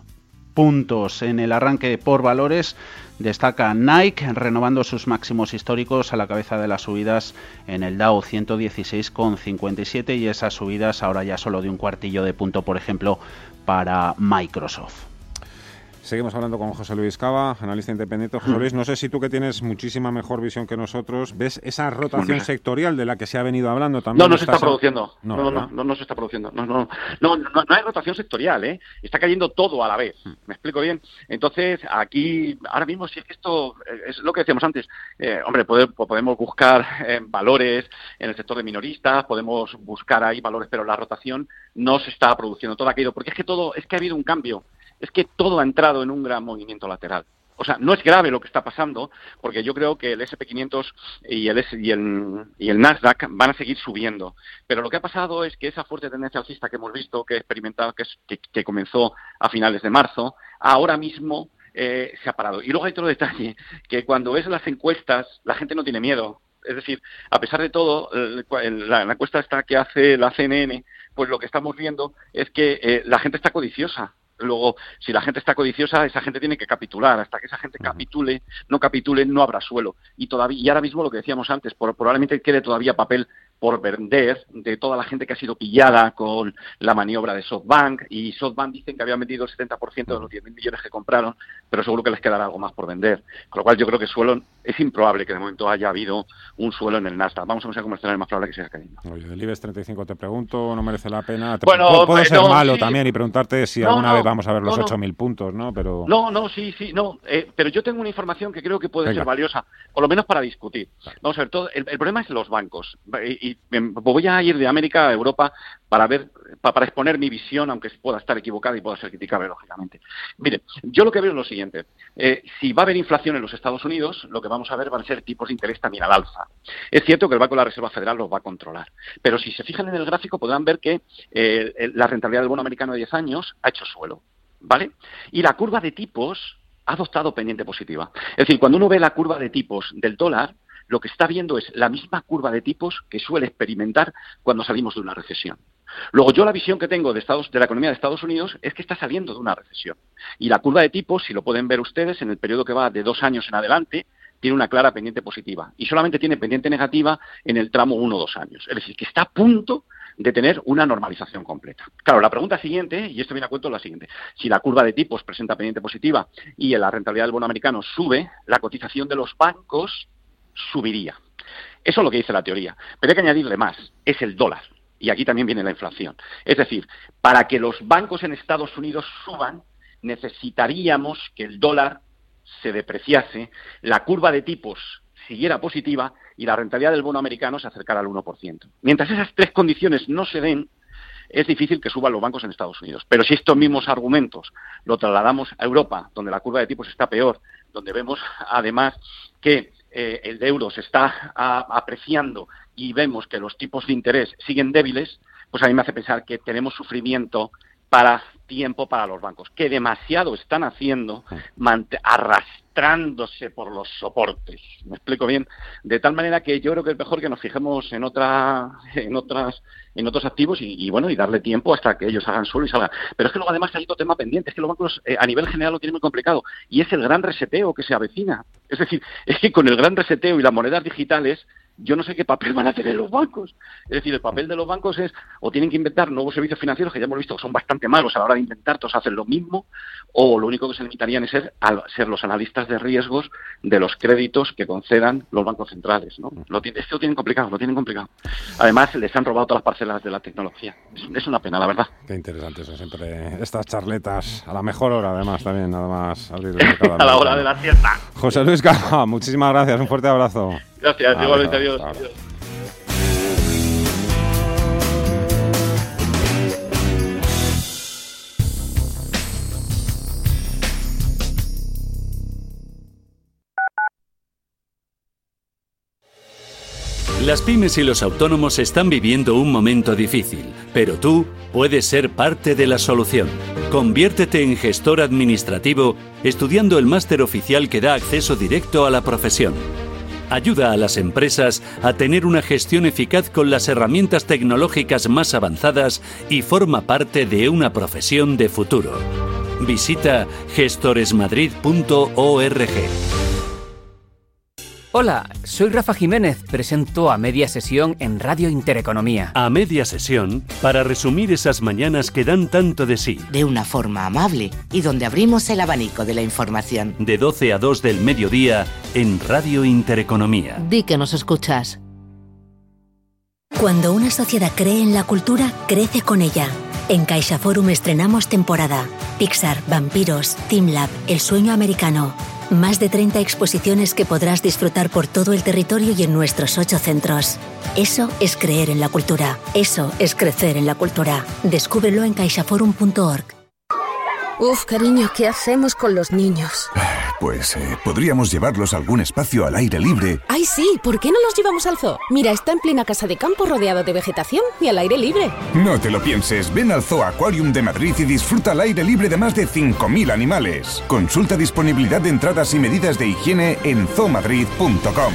puntos. En el arranque por valores destaca Nike renovando sus máximos históricos a la cabeza de las subidas en el Dow 116,57 y esas subidas ahora ya solo de un cuartillo de punto, por ejemplo, para Microsoft. Seguimos hablando con José Luis Cava, analista independiente. José Luis, no sé si tú que tienes muchísima mejor visión que nosotros, ¿ves esa rotación sectorial de la que se ha venido hablando también? No, no se está produciendo. No no, no, no, se está produciendo. No, no, no, no, hay rotación sectorial, ¿eh? Está cayendo todo a la vez. Hmm. ¿Me explico bien? Entonces, aquí, ahora mismo, si es que esto eh, es lo que decíamos antes, eh, hombre, podemos buscar eh, valores en el sector de minoristas, podemos buscar ahí valores, pero la rotación no se está produciendo, todo ha caído, porque es que todo, es que ha habido un cambio es que todo ha entrado en un gran movimiento lateral. O sea, no es grave lo que está pasando, porque yo creo que el SP500 y el, y el, y el Nasdaq van a seguir subiendo. Pero lo que ha pasado es que esa fuerte tendencia alcista que hemos visto, que experimentado, que, comenzó a finales de marzo, ahora mismo eh, se ha parado. Y luego hay otro detalle, que cuando ves las encuestas, la gente no tiene miedo. Es decir, a pesar de todo, la, encuesta esta que hace la CNN, pues lo que estamos viendo es que eh, la gente está codiciosa Luego, si la gente está codiciosa, esa gente tiene que capitular. Hasta que esa gente capitule, no capitule, no habrá suelo. Y todavía, y ahora mismo lo que decíamos antes, probablemente quede todavía papel por vender de toda la gente que ha sido pillada con la maniobra de SoftBank y SoftBank dicen que habían vendido el 70% de los 10.000 millones que compraron, pero seguro que les quedará algo más por vender. Con lo cual yo creo que suelo es improbable que de momento haya habido un suelo en el Nasdaq. Vamos a ver cómo es más probable que siga cayendo. Oye, del IBEX 35 te pregunto, no merece la pena. bueno, puede ser malo también y preguntarte si alguna vez vamos a ver los 8.000 puntos, ¿no? Pero... No, no, sí, sí, no. Eh, pero yo tengo una información que creo que puede ser valiosa, por lo menos para discutir. Vamos a ver, todo, el, el problema es los bancos. Y, voy a ir de América a Europa para ver, para exponer mi visión, aunque pueda estar equivocada y pueda ser criticable, lógicamente. Mire, yo lo que veo es lo siguiente. Eh, si va a haber inflación en los Estados Unidos, lo que vamos a ver van a ser tipos de interés también al alza. Es cierto que el Banco de la Reserva Federal los va a controlar, pero si se fijan en el gráfico podrán ver que eh, la rentabilidad del bono americano de 10 años ha hecho suelo, ¿vale? Y la curva de tipos ha adoptado pendiente positiva. Es decir, cuando uno ve la curva de tipos del dólar, lo que está viendo es la misma curva de tipos que suele experimentar cuando salimos de una recesión. Luego, yo la visión que tengo de, Estados, de la economía de Estados Unidos es que está saliendo de una recesión. Y la curva de tipos, si lo pueden ver ustedes, en el periodo que va de dos años en adelante, tiene una clara pendiente positiva. Y solamente tiene pendiente negativa en el tramo uno o dos años. Es decir, que está a punto de tener una normalización completa. Claro, la pregunta siguiente, y esto viene a cuento, la siguiente. Si la curva de tipos presenta pendiente positiva y la rentabilidad del bono americano sube, la cotización de los bancos subiría. Eso es lo que dice la teoría. Pero hay que añadirle más, es el dólar. Y aquí también viene la inflación. Es decir, para que los bancos en Estados Unidos suban, necesitaríamos que el dólar se depreciase, la curva de tipos siguiera positiva y la rentabilidad del bono americano se acercara al 1%. Mientras esas tres condiciones no se den, es difícil que suban los bancos en Estados Unidos. Pero si estos mismos argumentos lo trasladamos a Europa, donde la curva de tipos está peor, donde vemos además que eh, el euro se está apreciando y vemos que los tipos de interés siguen débiles, pues a mí me hace pensar que tenemos sufrimiento para tiempo para los bancos, que demasiado están haciendo arrastrándose por los soportes. ¿Me explico bien? De tal manera que yo creo que es mejor que nos fijemos en otra, en otras, en otros activos y, bueno, y darle tiempo hasta que ellos hagan suelo y salgan. Pero es que luego además hay otro tema pendiente, es que los bancos eh, a nivel general lo tienen muy complicado y es el gran reseteo que se avecina. Es decir, es que con el gran reseteo y las monedas digitales yo no sé qué papel van a tener los bancos. Es decir, el papel de los bancos es o tienen que inventar nuevos servicios financieros que ya hemos visto que son bastante malos a la hora de inventar, todos hacen lo mismo, o lo único que se limitarían es ser, ser los analistas de riesgos de los créditos que concedan los bancos centrales. ¿no? Lo, esto lo tienen complicado, lo tienen complicado. Además, les han robado todas las parcelas de la tecnología. Es, una pena, la verdad. Qué interesante eso siempre. Estas charletas, a la mejor hora además también, nada más abrir A la hora de la fiesta. José Luis Cava, muchísimas gracias, un fuerte abrazo. Gracias, igualmente, adiós. Las pymes y los autónomos están viviendo un momento difícil, pero tú puedes ser parte de la solución. Conviértete en gestor administrativo estudiando el máster oficial que da acceso directo a la profesión. Ayuda a las empresas a tener una gestión eficaz con las herramientas tecnológicas más avanzadas y forma parte de una profesión de futuro. Visita gestoresmadrid.org. Hola, soy Rafa Jiménez, presento a media sesión en Radio Intereconomía. A media sesión, para resumir esas mañanas que dan tanto de sí. De una forma amable y donde abrimos el abanico de la información. De 12 a 2 del mediodía en Radio Intereconomía. Di que nos escuchas. Cuando una sociedad cree en la cultura, crece con ella. En CaixaForum estrenamos temporada. Pixar, Vampiros, TeamLab, El Sueño Americano. Más de 30 exposiciones que podrás disfrutar por todo el territorio y en nuestros ocho centros. Eso es creer en la cultura. Eso es crecer en la cultura. Descúbrelo en caixaforum.org. Uf, cariño, ¿qué hacemos con los niños? Pues eh, podríamos llevarlos a algún espacio al aire libre. ¡Ay, sí! ¿Por qué no los llevamos al zoo? Mira, está en plena casa de campo rodeado de vegetación y al aire libre. No te lo pienses, ven al Zoo Aquarium de Madrid y disfruta al aire libre de más de 5.000 animales. Consulta disponibilidad de entradas y medidas de higiene en zoomadrid.com.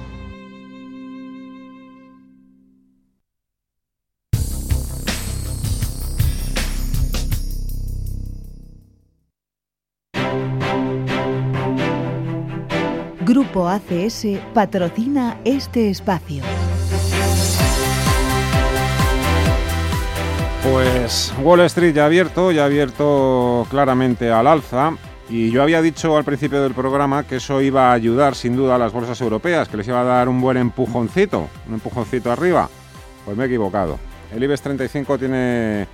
Grupo ACS patrocina este espacio. Pues Wall Street ya ha abierto, ya ha abierto claramente al alza. Y yo había dicho al principio del programa que eso iba a ayudar sin duda a las bolsas europeas, que les iba a dar un buen empujoncito, un empujoncito arriba. Pues me he equivocado. El IBEX 35 tiene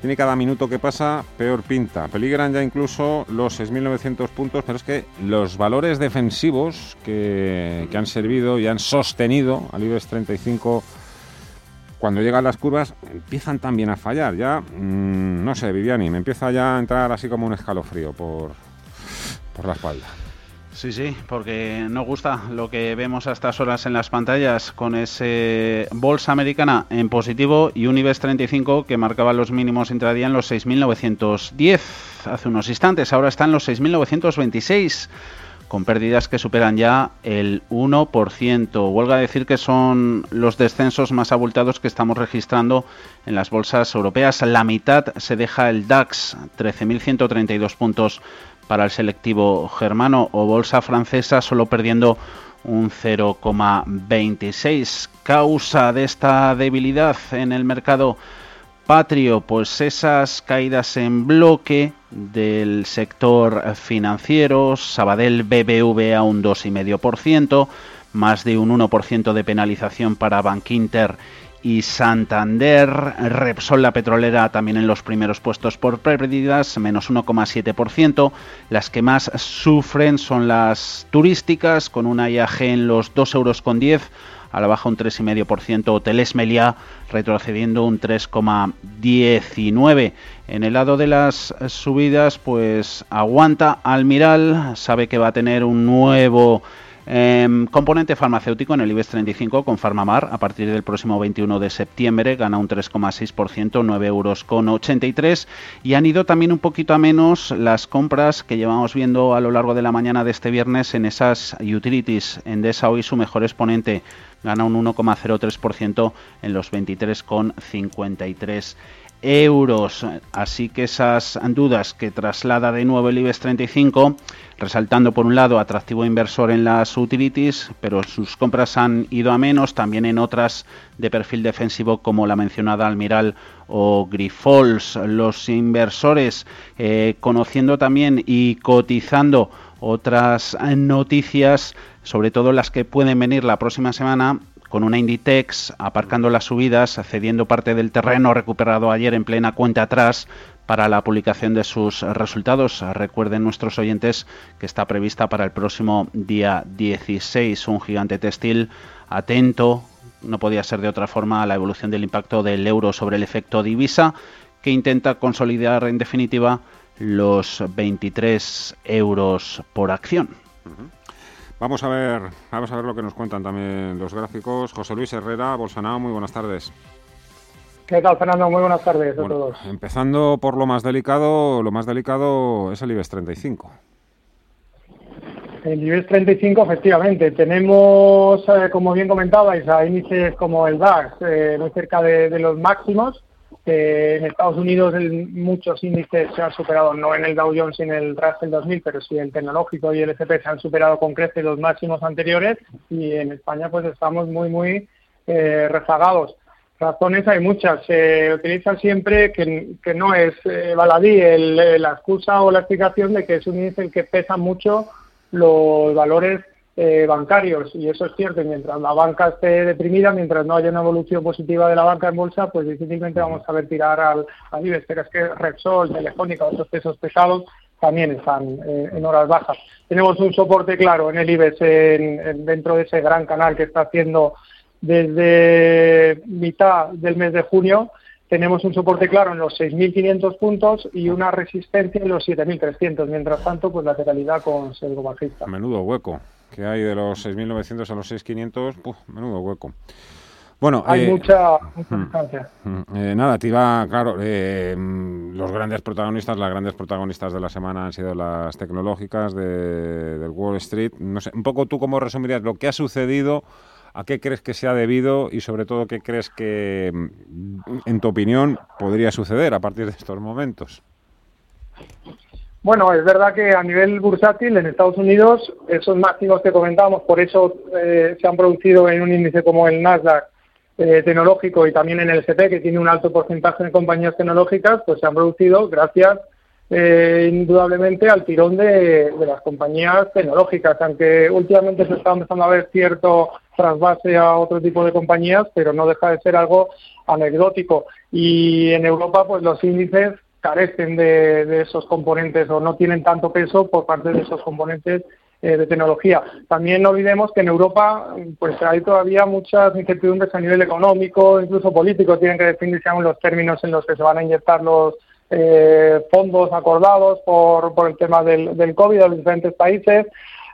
tiene cada minuto que pasa peor pinta. Peligran ya incluso los 6.900 puntos, pero es que los valores defensivos que, han servido y han sostenido al IBEX 35 cuando llegan las curvas empiezan también a fallar. Ya, mm, no sé, Viviani, me empieza ya a entrar así como un escalofrío por, por la espalda. Sí, sí, porque no gusta lo que vemos a estas horas en las pantallas con ese bolsa americana en positivo y un IBEX 35 que marcaba los mínimos intradía en los 6.910 hace unos instantes. Ahora está en los 6.926 con pérdidas que superan ya el 1%. Huelga decir que son los descensos más abultados que estamos registrando en las bolsas europeas. La mitad se deja el DAX, 13.132 puntos para el selectivo germano o bolsa francesa solo perdiendo un 0,26. Causa de esta debilidad en el mercado patrio, pues esas caídas en bloque del sector financiero, Sabadell BBVA un 2,5%, más de un 1% de penalización para Bankinter y Santander. Repsol, la petrolera, también en los primeros puestos por pérdidas, menos 1,7%. Las que más sufren son las turísticas, con una IAG en los 2,10 euros a la baja un 3,5%. Hoteles Meliá retrocediendo un 3,19%. En el lado de las subidas, pues aguanta Almiral, sabe que va a tener un nuevo Em, componente farmacéutico en el IBEX 35 con Farmamar a partir del próximo 21 de septiembre gana un 3,6%, 9 euros con 83 y han ido también un poquito a menos las compras que llevamos viendo a lo largo de la mañana de este viernes en esas utilities. Endesa hoy su mejor exponente gana un 1,03% en los 23,53 euros. Así que esas dudas que traslada de nuevo el IBEX 35, resaltando por un lado atractivo inversor en las utilities, pero sus compras han ido a menos, también en otras de perfil defensivo como la mencionada Almiral o Grifols. Los inversores eh, conociendo también y cotizando otras noticias, sobre todo las que pueden venir la próxima semana, con una Inditex aparcando las subidas, cediendo parte del terreno recuperado ayer en plena cuenta atrás para la publicación de sus resultados. Recuerden nuestros oyentes que está prevista para el próximo día 16 un gigante textil atento, no podía ser de otra forma, a la evolución del impacto del euro sobre el efecto divisa que intenta consolidar en definitiva los 23 euros por acción. Vamos a ver, vamos a ver lo que nos cuentan también los gráficos. José Luis Herrera, Bolsonaro, muy buenas tardes. ¿Qué tal, Fernando? Muy buenas tardes a todos. Empezando por lo más delicado, lo más delicado es el IBEX 35. El IBEX 35, efectivamente. Tenemos, eh, como bien comentabais, a índices como el DAX, eh, muy cerca de los máximos en Estados Unidos muchos índices se han superado, no en el Dow Jones y en el Russell 2000, pero sí el tecnológico y el S&P se han superado con creces los máximos anteriores y en España pues estamos muy, muy eh, rezagados. Razones hay muchas. Se utiliza siempre que, no es eh, baladí la excusa o la explicación de que es un índice el que pesa mucho los valores eh, bancarios, y eso es cierto, mientras la banca esté deprimida, mientras no haya una evolución positiva de la banca en bolsa, pues difícilmente vamos a ver tirar al, al IBEX, pero es que Repsol, Telefónica, otros pesos pesados también están eh, en horas bajas. Tenemos un soporte claro en el IBEX en, dentro de ese gran canal que está haciendo desde mitad del mes de junio, tenemos un soporte claro en los 6.500 puntos y una resistencia en los 7.300. Mientras tanto, pues la lateralidad con sesgo bajista. Menudo hueco que hay de los 6.900 a los 6.500, menudo hueco. Bueno, hay eh, mucha, distancia. Eh, nada, te iba, claro, eh, los grandes protagonistas, las grandes protagonistas de la semana han sido las tecnológicas de, del Wall Street. No sé, un poco tú cómo resumirías lo que ha sucedido, a qué crees que se ha debido y sobre todo qué crees que, en tu opinión, podría suceder a partir de estos momentos. Bueno, es verdad que a nivel bursátil en Estados Unidos, esos máximos que comentábamos, por eso eh, se han producido en un índice como el Nasdaq eh, tecnológico y también en el SP, que tiene un alto porcentaje de compañías tecnológicas, pues se han producido gracias eh, indudablemente al tirón de, las compañías tecnológicas, aunque últimamente se está empezando a ver cierto trasvase a otro tipo de compañías, pero no deja de ser algo anecdótico. Y en Europa, pues los índices carecen de, esos componentes o no tienen tanto peso por parte de esos componentes eh, de tecnología. También no olvidemos que en Europa pues hay todavía muchas incertidumbres a nivel económico, incluso político, tienen que definirse aún los términos en los que se van a inyectar los eh, fondos acordados por, el tema del, COVID a los diferentes países.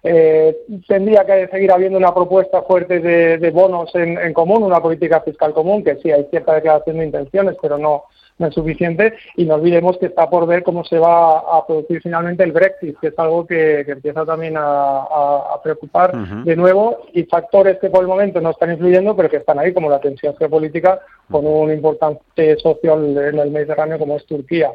Eh, tendría que seguir habiendo una propuesta fuerte de, bonos en, en, común, una política fiscal común, que sí hay cierta declaración de intenciones, pero no, no es suficiente y no olvidemos que está por ver cómo se va a producir finalmente el Brexit, que es algo que, empieza también a, preocupar de nuevo. Y factores que por el momento no están influyendo pero que están ahí como la tensión geopolítica con un importante socio en el Mediterráneo como es Turquía.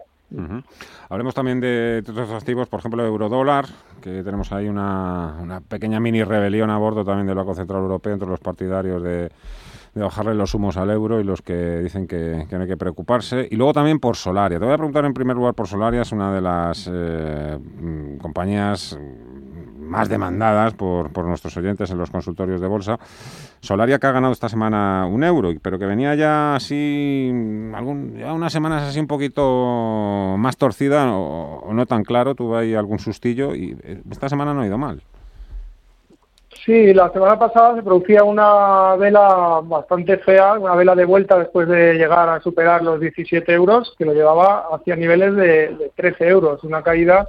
Hablemos también de otros activos, por ejemplo, el eurodólar, que tenemos ahí una, una pequeña mini rebelión a bordo también del Banco Central Europeo entre los partidarios de de bajarle los humos al euro y los que dicen que, no hay que preocuparse. Y luego también por Solaria. Te voy a preguntar en primer lugar por Solaria, es una de las eh, mm, compañías más demandadas por, por, nuestros oyentes en los consultorios de bolsa. Solaria que ha ganado esta semana un euro, pero que venía ya así, algún, ya unas semanas así un poquito más torcida o, o no tan claro, tuve ahí algún sustillo y eh, esta semana no ha ido mal. Sí, la semana pasada se producía una vela bastante fea, una vela de vuelta después de llegar a superar los 17 euros, que lo llevaba hacia niveles de, 13 euros, una caída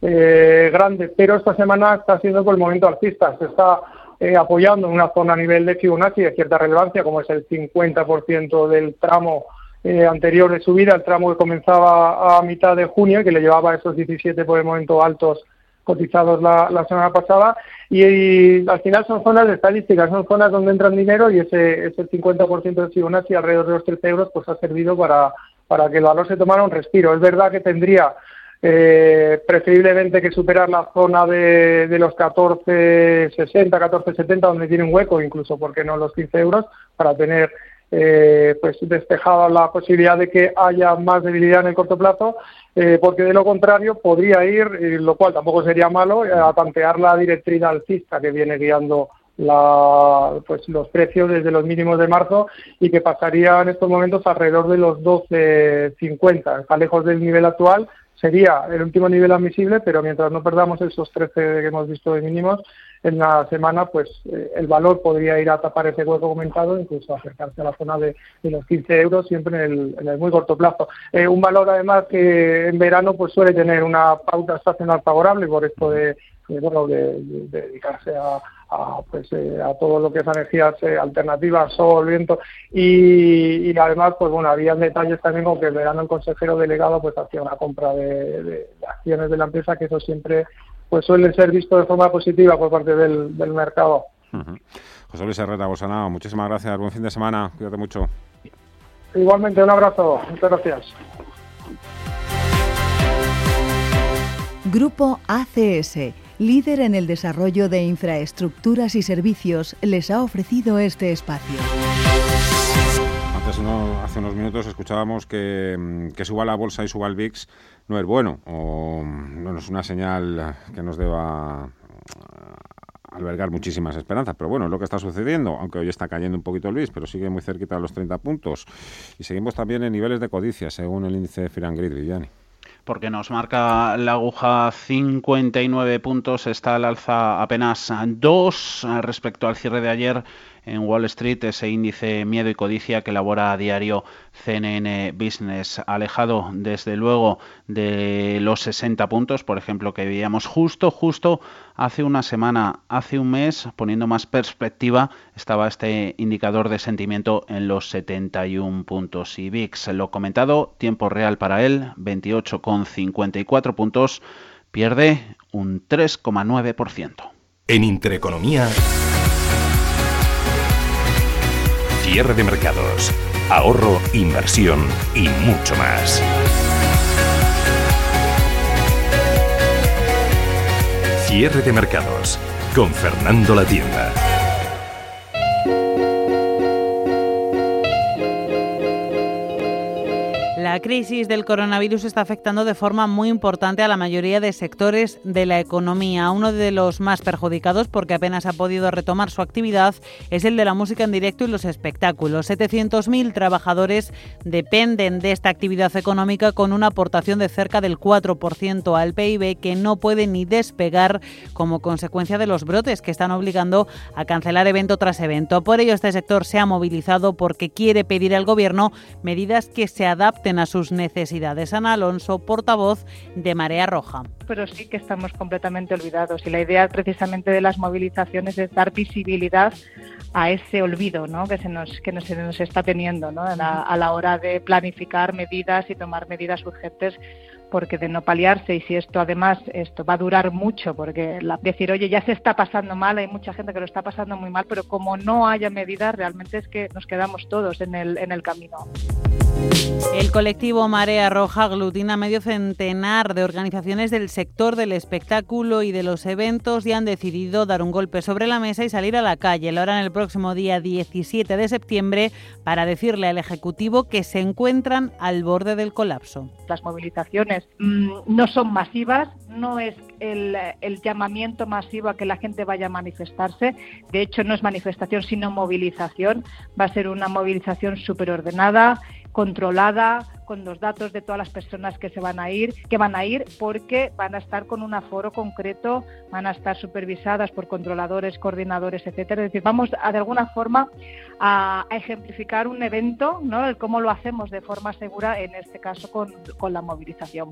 eh, grande, pero esta semana está siendo por el momento alcista, se está eh, apoyando en una zona a nivel de Fibonacci de cierta relevancia, como es el 50% del tramo eh, anterior de subida, el tramo que comenzaba a mitad de junio, que le llevaba esos 17 por el momento altos cotizados la, semana pasada y, al final son zonas de estadísticas, son zonas donde entran dinero y ese, ese 50% de Fibonacci alrededor de los 13 euros pues ha servido para, para que el valor se tomara un respiro. Es verdad que tendría eh, preferiblemente que superar la zona de, de los 14.60, 14.70 donde tiene un hueco, incluso porque no los 15 euros, para tener eh, pues despejada la posibilidad de que haya más debilidad en el corto plazo, eh, porque de lo contrario podría ir, lo cual tampoco sería malo, a tantear la directriz alcista que viene guiando la, pues los precios desde los mínimos de marzo y que pasaría en estos momentos alrededor de los 12.50, está lejos del nivel actual, sería el último nivel admisible, pero mientras no perdamos esos 13 que hemos visto de mínimos en la semana, pues eh, el valor podría ir a tapar ese hueco comentado, incluso acercarse a la zona de, los 15 euros, siempre en el, muy corto plazo. Eh, un valor además que en verano pues suele tener una pauta estacional favorable por esto de, bueno, de dedicarse a a, pues, eh, a todo lo que es energías eh, alternativas, sol, viento y, además pues bueno había detalles también con que el verano el consejero delegado pues hacía una compra de, acciones de la empresa que eso siempre pues suele ser visto de forma positiva por parte del, mercado. José Luis Herrera Bosanao, muchísimas gracias, buen fin de semana, cuídate mucho. Igualmente, un abrazo, muchas gracias. Grupo ACS líder en el desarrollo de infraestructuras y servicios, les ha ofrecido este espacio. Antes, hace unos minutos escuchábamos que, mm, que, suba la bolsa y suba el VIX no es bueno, o no es una señal que nos deba mm, albergar muchísimas esperanzas, pero bueno, es lo que está sucediendo, aunque hoy está cayendo un poquito el VIX, pero sigue muy cerquita de los 30 puntos. Y seguimos también en niveles de codicia, según el índice de Firangrid, Viviani porque nos marca la aguja 59 puntos, está al alza apenas 2 respecto al cierre de ayer en Wall Street, ese índice miedo y codicia que elabora a diario CNN Business, alejado desde luego de los 60 puntos, por ejemplo, que veíamos justo, justo hace una semana, hace un mes, poniendo más perspectiva, estaba este indicador de sentimiento en los 71 puntos. Y VIX, lo comentado, tiempo real para él, 28,54 puntos, pierde un 3,9%. En Intereconomía. Cierre de mercados, ahorro, inversión y mucho más. Cierre de mercados con Fernando La Tienda. La crisis del coronavirus está afectando de forma muy importante a la mayoría de sectores de la economía. Uno de los más perjudicados, porque apenas ha podido retomar su actividad, es el de la música en directo y los espectáculos. 700.000 trabajadores dependen de esta actividad económica con una aportación de cerca del 4% al PIB que no puede ni despegar como consecuencia de los brotes que están obligando a cancelar evento tras evento. Por ello, este sector se ha movilizado porque quiere pedir al Gobierno medidas que se adapten a sus necesidades. Ana Alonso, portavoz de Marea Roja. Pero sí que estamos completamente olvidados y la idea precisamente de las movilizaciones es dar visibilidad a ese olvido ¿no? que, se nos, que se nos está teniendo a la hora de planificar medidas y tomar medidas urgentes porque de no paliarse y si esto además esto va a durar mucho porque la, decir oye ya se está pasando mal hay mucha gente que lo está pasando muy mal pero como no haya medidas realmente es que nos quedamos todos en el en el camino el colectivo Marea Roja aglutina medio centenar de organizaciones del sector del espectáculo y de los eventos y han decidido dar un golpe sobre la mesa y salir a la calle. Lo harán el próximo día 17 de septiembre para decirle al Ejecutivo que se encuentran al borde del colapso. Las movilizaciones mm, no son masivas, no es el, el, llamamiento masivo a que la gente vaya a manifestarse. De hecho, no es manifestación, sino movilización. Va a ser una movilización superordenada controlada con los datos de todas las personas que se van a ir, que van a ir porque van a estar con un aforo concreto, van a estar supervisadas por controladores, coordinadores, etcétera. Es decir, vamos a, de alguna forma a, ejemplificar un evento, ¿no? El cómo lo hacemos de forma segura, en este caso con, con la movilización.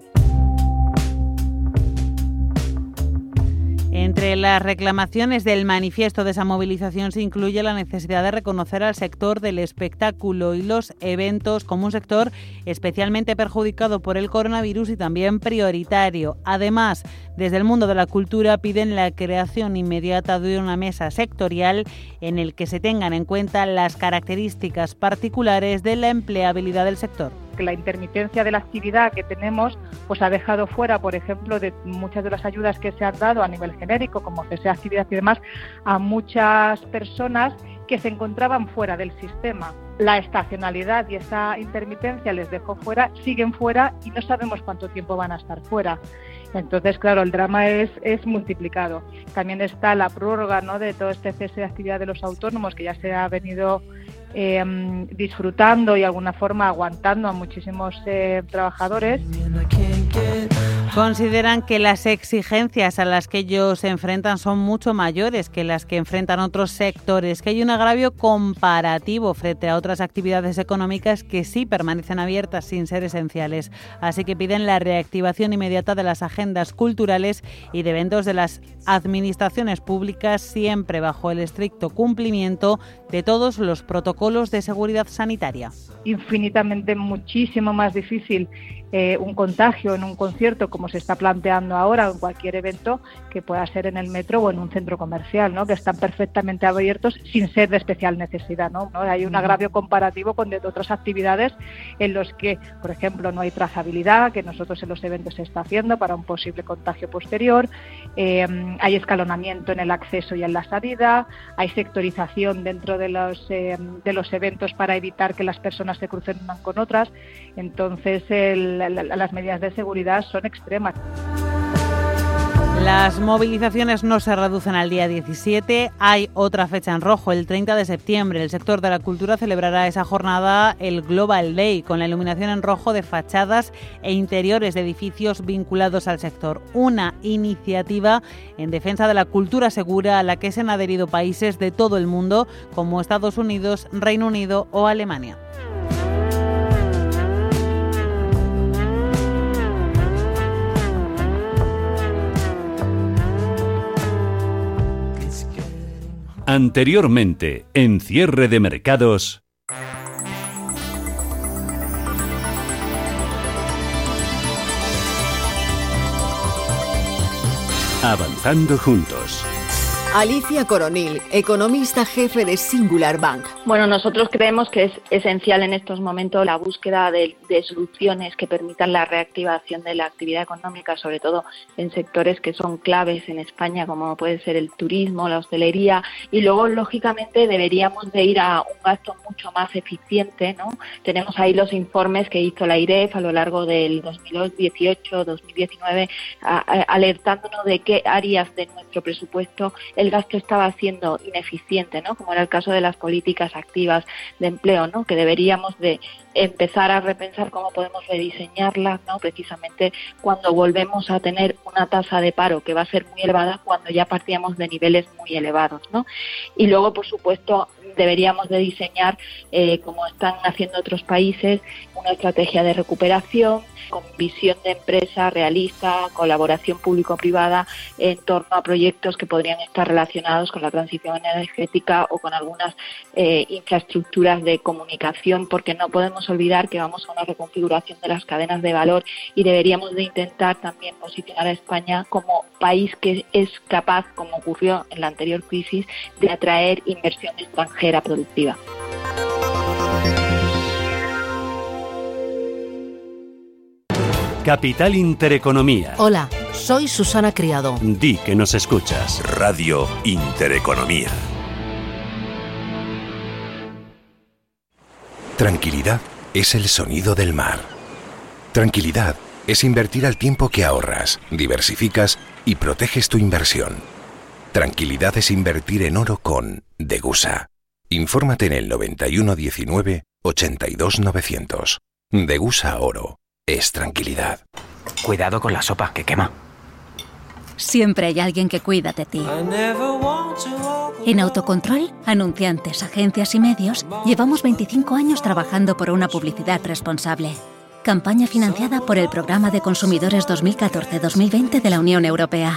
Entre las reclamaciones del manifiesto de esa movilización se incluye la necesidad de reconocer al sector del espectáculo y los eventos como un sector especialmente perjudicado por el coronavirus y también prioritario. Además, desde el mundo de la cultura piden la creación inmediata de una mesa sectorial en el que se tengan en cuenta las características particulares de la empleabilidad del sector que la intermitencia de la actividad que tenemos pues ha dejado fuera, por ejemplo, de muchas de las ayudas que se han dado a nivel genérico, como sea actividad y demás, a muchas personas que se encontraban fuera del sistema la estacionalidad y esa intermitencia les dejó fuera, siguen fuera y no sabemos cuánto tiempo van a estar fuera. Entonces, claro, el drama es, es multiplicado. También está la prórroga ¿no? de todo este cese de actividad de los autónomos que ya se ha venido eh, disfrutando y de alguna forma aguantando a muchísimos eh, trabajadores. Consideran que las exigencias a las que ellos se enfrentan son mucho mayores que las que enfrentan otros sectores, que hay un agravio comparativo frente a otras actividades económicas que sí permanecen abiertas sin ser esenciales. Así que piden la reactivación inmediata de las agendas culturales y de eventos de las administraciones públicas, siempre bajo el estricto cumplimiento de todos los protocolos de seguridad sanitaria. Infinitamente muchísimo más difícil eh, un contagio en un concierto como se está planteando ahora en cualquier evento que pueda ser en el metro o en un centro comercial, ¿no? que están perfectamente abiertos sin ser de especial necesidad. ¿no? Hay un agravio comparativo con de otras actividades en los que, por ejemplo, no hay trazabilidad, que nosotros en los eventos se está haciendo para un posible contagio posterior, eh, hay escalonamiento en el acceso y en la salida, hay sectorización dentro de los, eh, de los eventos para evitar que las personas se crucen unas con otras. Entonces, el, las medidas de seguridad son extremas. Las movilizaciones no se reducen al día 17, hay otra fecha en rojo, el 30 de septiembre. El sector de la cultura celebrará esa jornada el Global Day con la iluminación en rojo de fachadas e interiores de edificios vinculados al sector. Una iniciativa en defensa de la cultura segura a la que se han adherido países de todo el mundo como Estados Unidos, Reino Unido o Alemania. Anteriormente, en cierre de mercados. Avanzando juntos. Alicia Coronil, economista jefe de Singular Bank. Bueno, nosotros creemos que es esencial en estos momentos la búsqueda de, soluciones que permitan la reactivación de la actividad económica, sobre todo en sectores que son claves en España, como puede ser el turismo, la hostelería, y luego, lógicamente, deberíamos de ir a un gasto mucho más eficiente, ¿no? Tenemos ahí los informes que hizo la IREF a lo largo del 2018-2019, alertándonos de qué áreas de nuestro presupuesto el gasto estaba siendo ineficiente, ¿no? Como era el caso de las políticas activas de empleo, ¿no? Que deberíamos de empezar a repensar cómo podemos rediseñarlas, ¿no? Precisamente cuando volvemos a tener una tasa de paro que va a ser muy elevada cuando ya partíamos de niveles muy elevados, ¿no? Y luego, por supuesto, deberíamos de diseñar, eh, como están haciendo otros países, una estrategia de recuperación con visión de empresa realista, colaboración público-privada en torno a proyectos que podrían estar relacionados con la transición energética o con algunas eh, infraestructuras de comunicación, porque no podemos olvidar que vamos a una reconfiguración de las cadenas de valor y deberíamos de intentar también posicionar a España como país que es capaz, como ocurrió en la anterior crisis, de atraer inversión extranjera productiva. Capital Intereconomía. Hola, soy Susana Criado. Di que nos escuchas. Radio Intereconomía. Tranquilidad es el sonido del mar. Tranquilidad es invertir al tiempo que ahorras, diversificas y proteges tu inversión. Tranquilidad es invertir en oro con Degusa. Infórmate en el 9119 82900. Degusa Oro es tranquilidad. Cuidado con la sopa, que quema. Siempre hay alguien que cuida de ti. En Autocontrol, anunciantes, agencias y medios, llevamos 25 años trabajando por una publicidad responsable. Campaña financiada por el Programa de Consumidores 2014-2020 de la Unión Europea.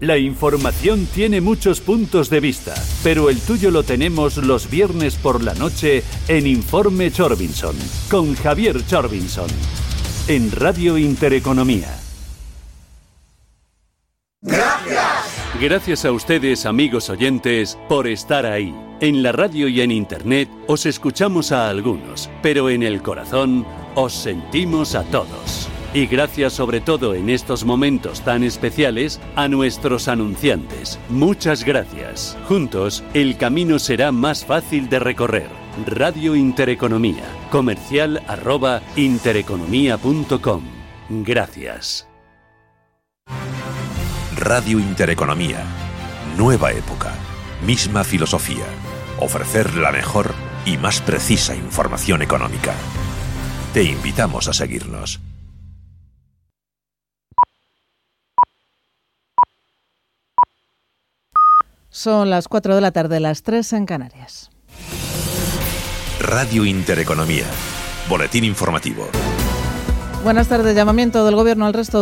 La información tiene muchos puntos de vista, pero el tuyo lo tenemos los viernes por la noche en Informe Chorbinson, con Javier Chorbinson, en Radio Intereconomía. Gracias. Gracias a ustedes, amigos oyentes, por estar ahí. En la radio y en Internet os escuchamos a algunos, pero en el corazón os sentimos a todos. Y gracias sobre todo en estos momentos tan especiales a nuestros anunciantes. Muchas gracias. Juntos, el camino será más fácil de recorrer. Radio Intereconomía. Comercial arroba intereconomía.com. Gracias. Radio Intereconomía. Nueva época. Misma filosofía. Ofrecer la mejor y más precisa información económica. Te invitamos a seguirnos. Son las 4 de la tarde, las 3 en Canarias. Radio Intereconomía. Boletín informativo. Buenas tardes. Llamamiento del Gobierno al resto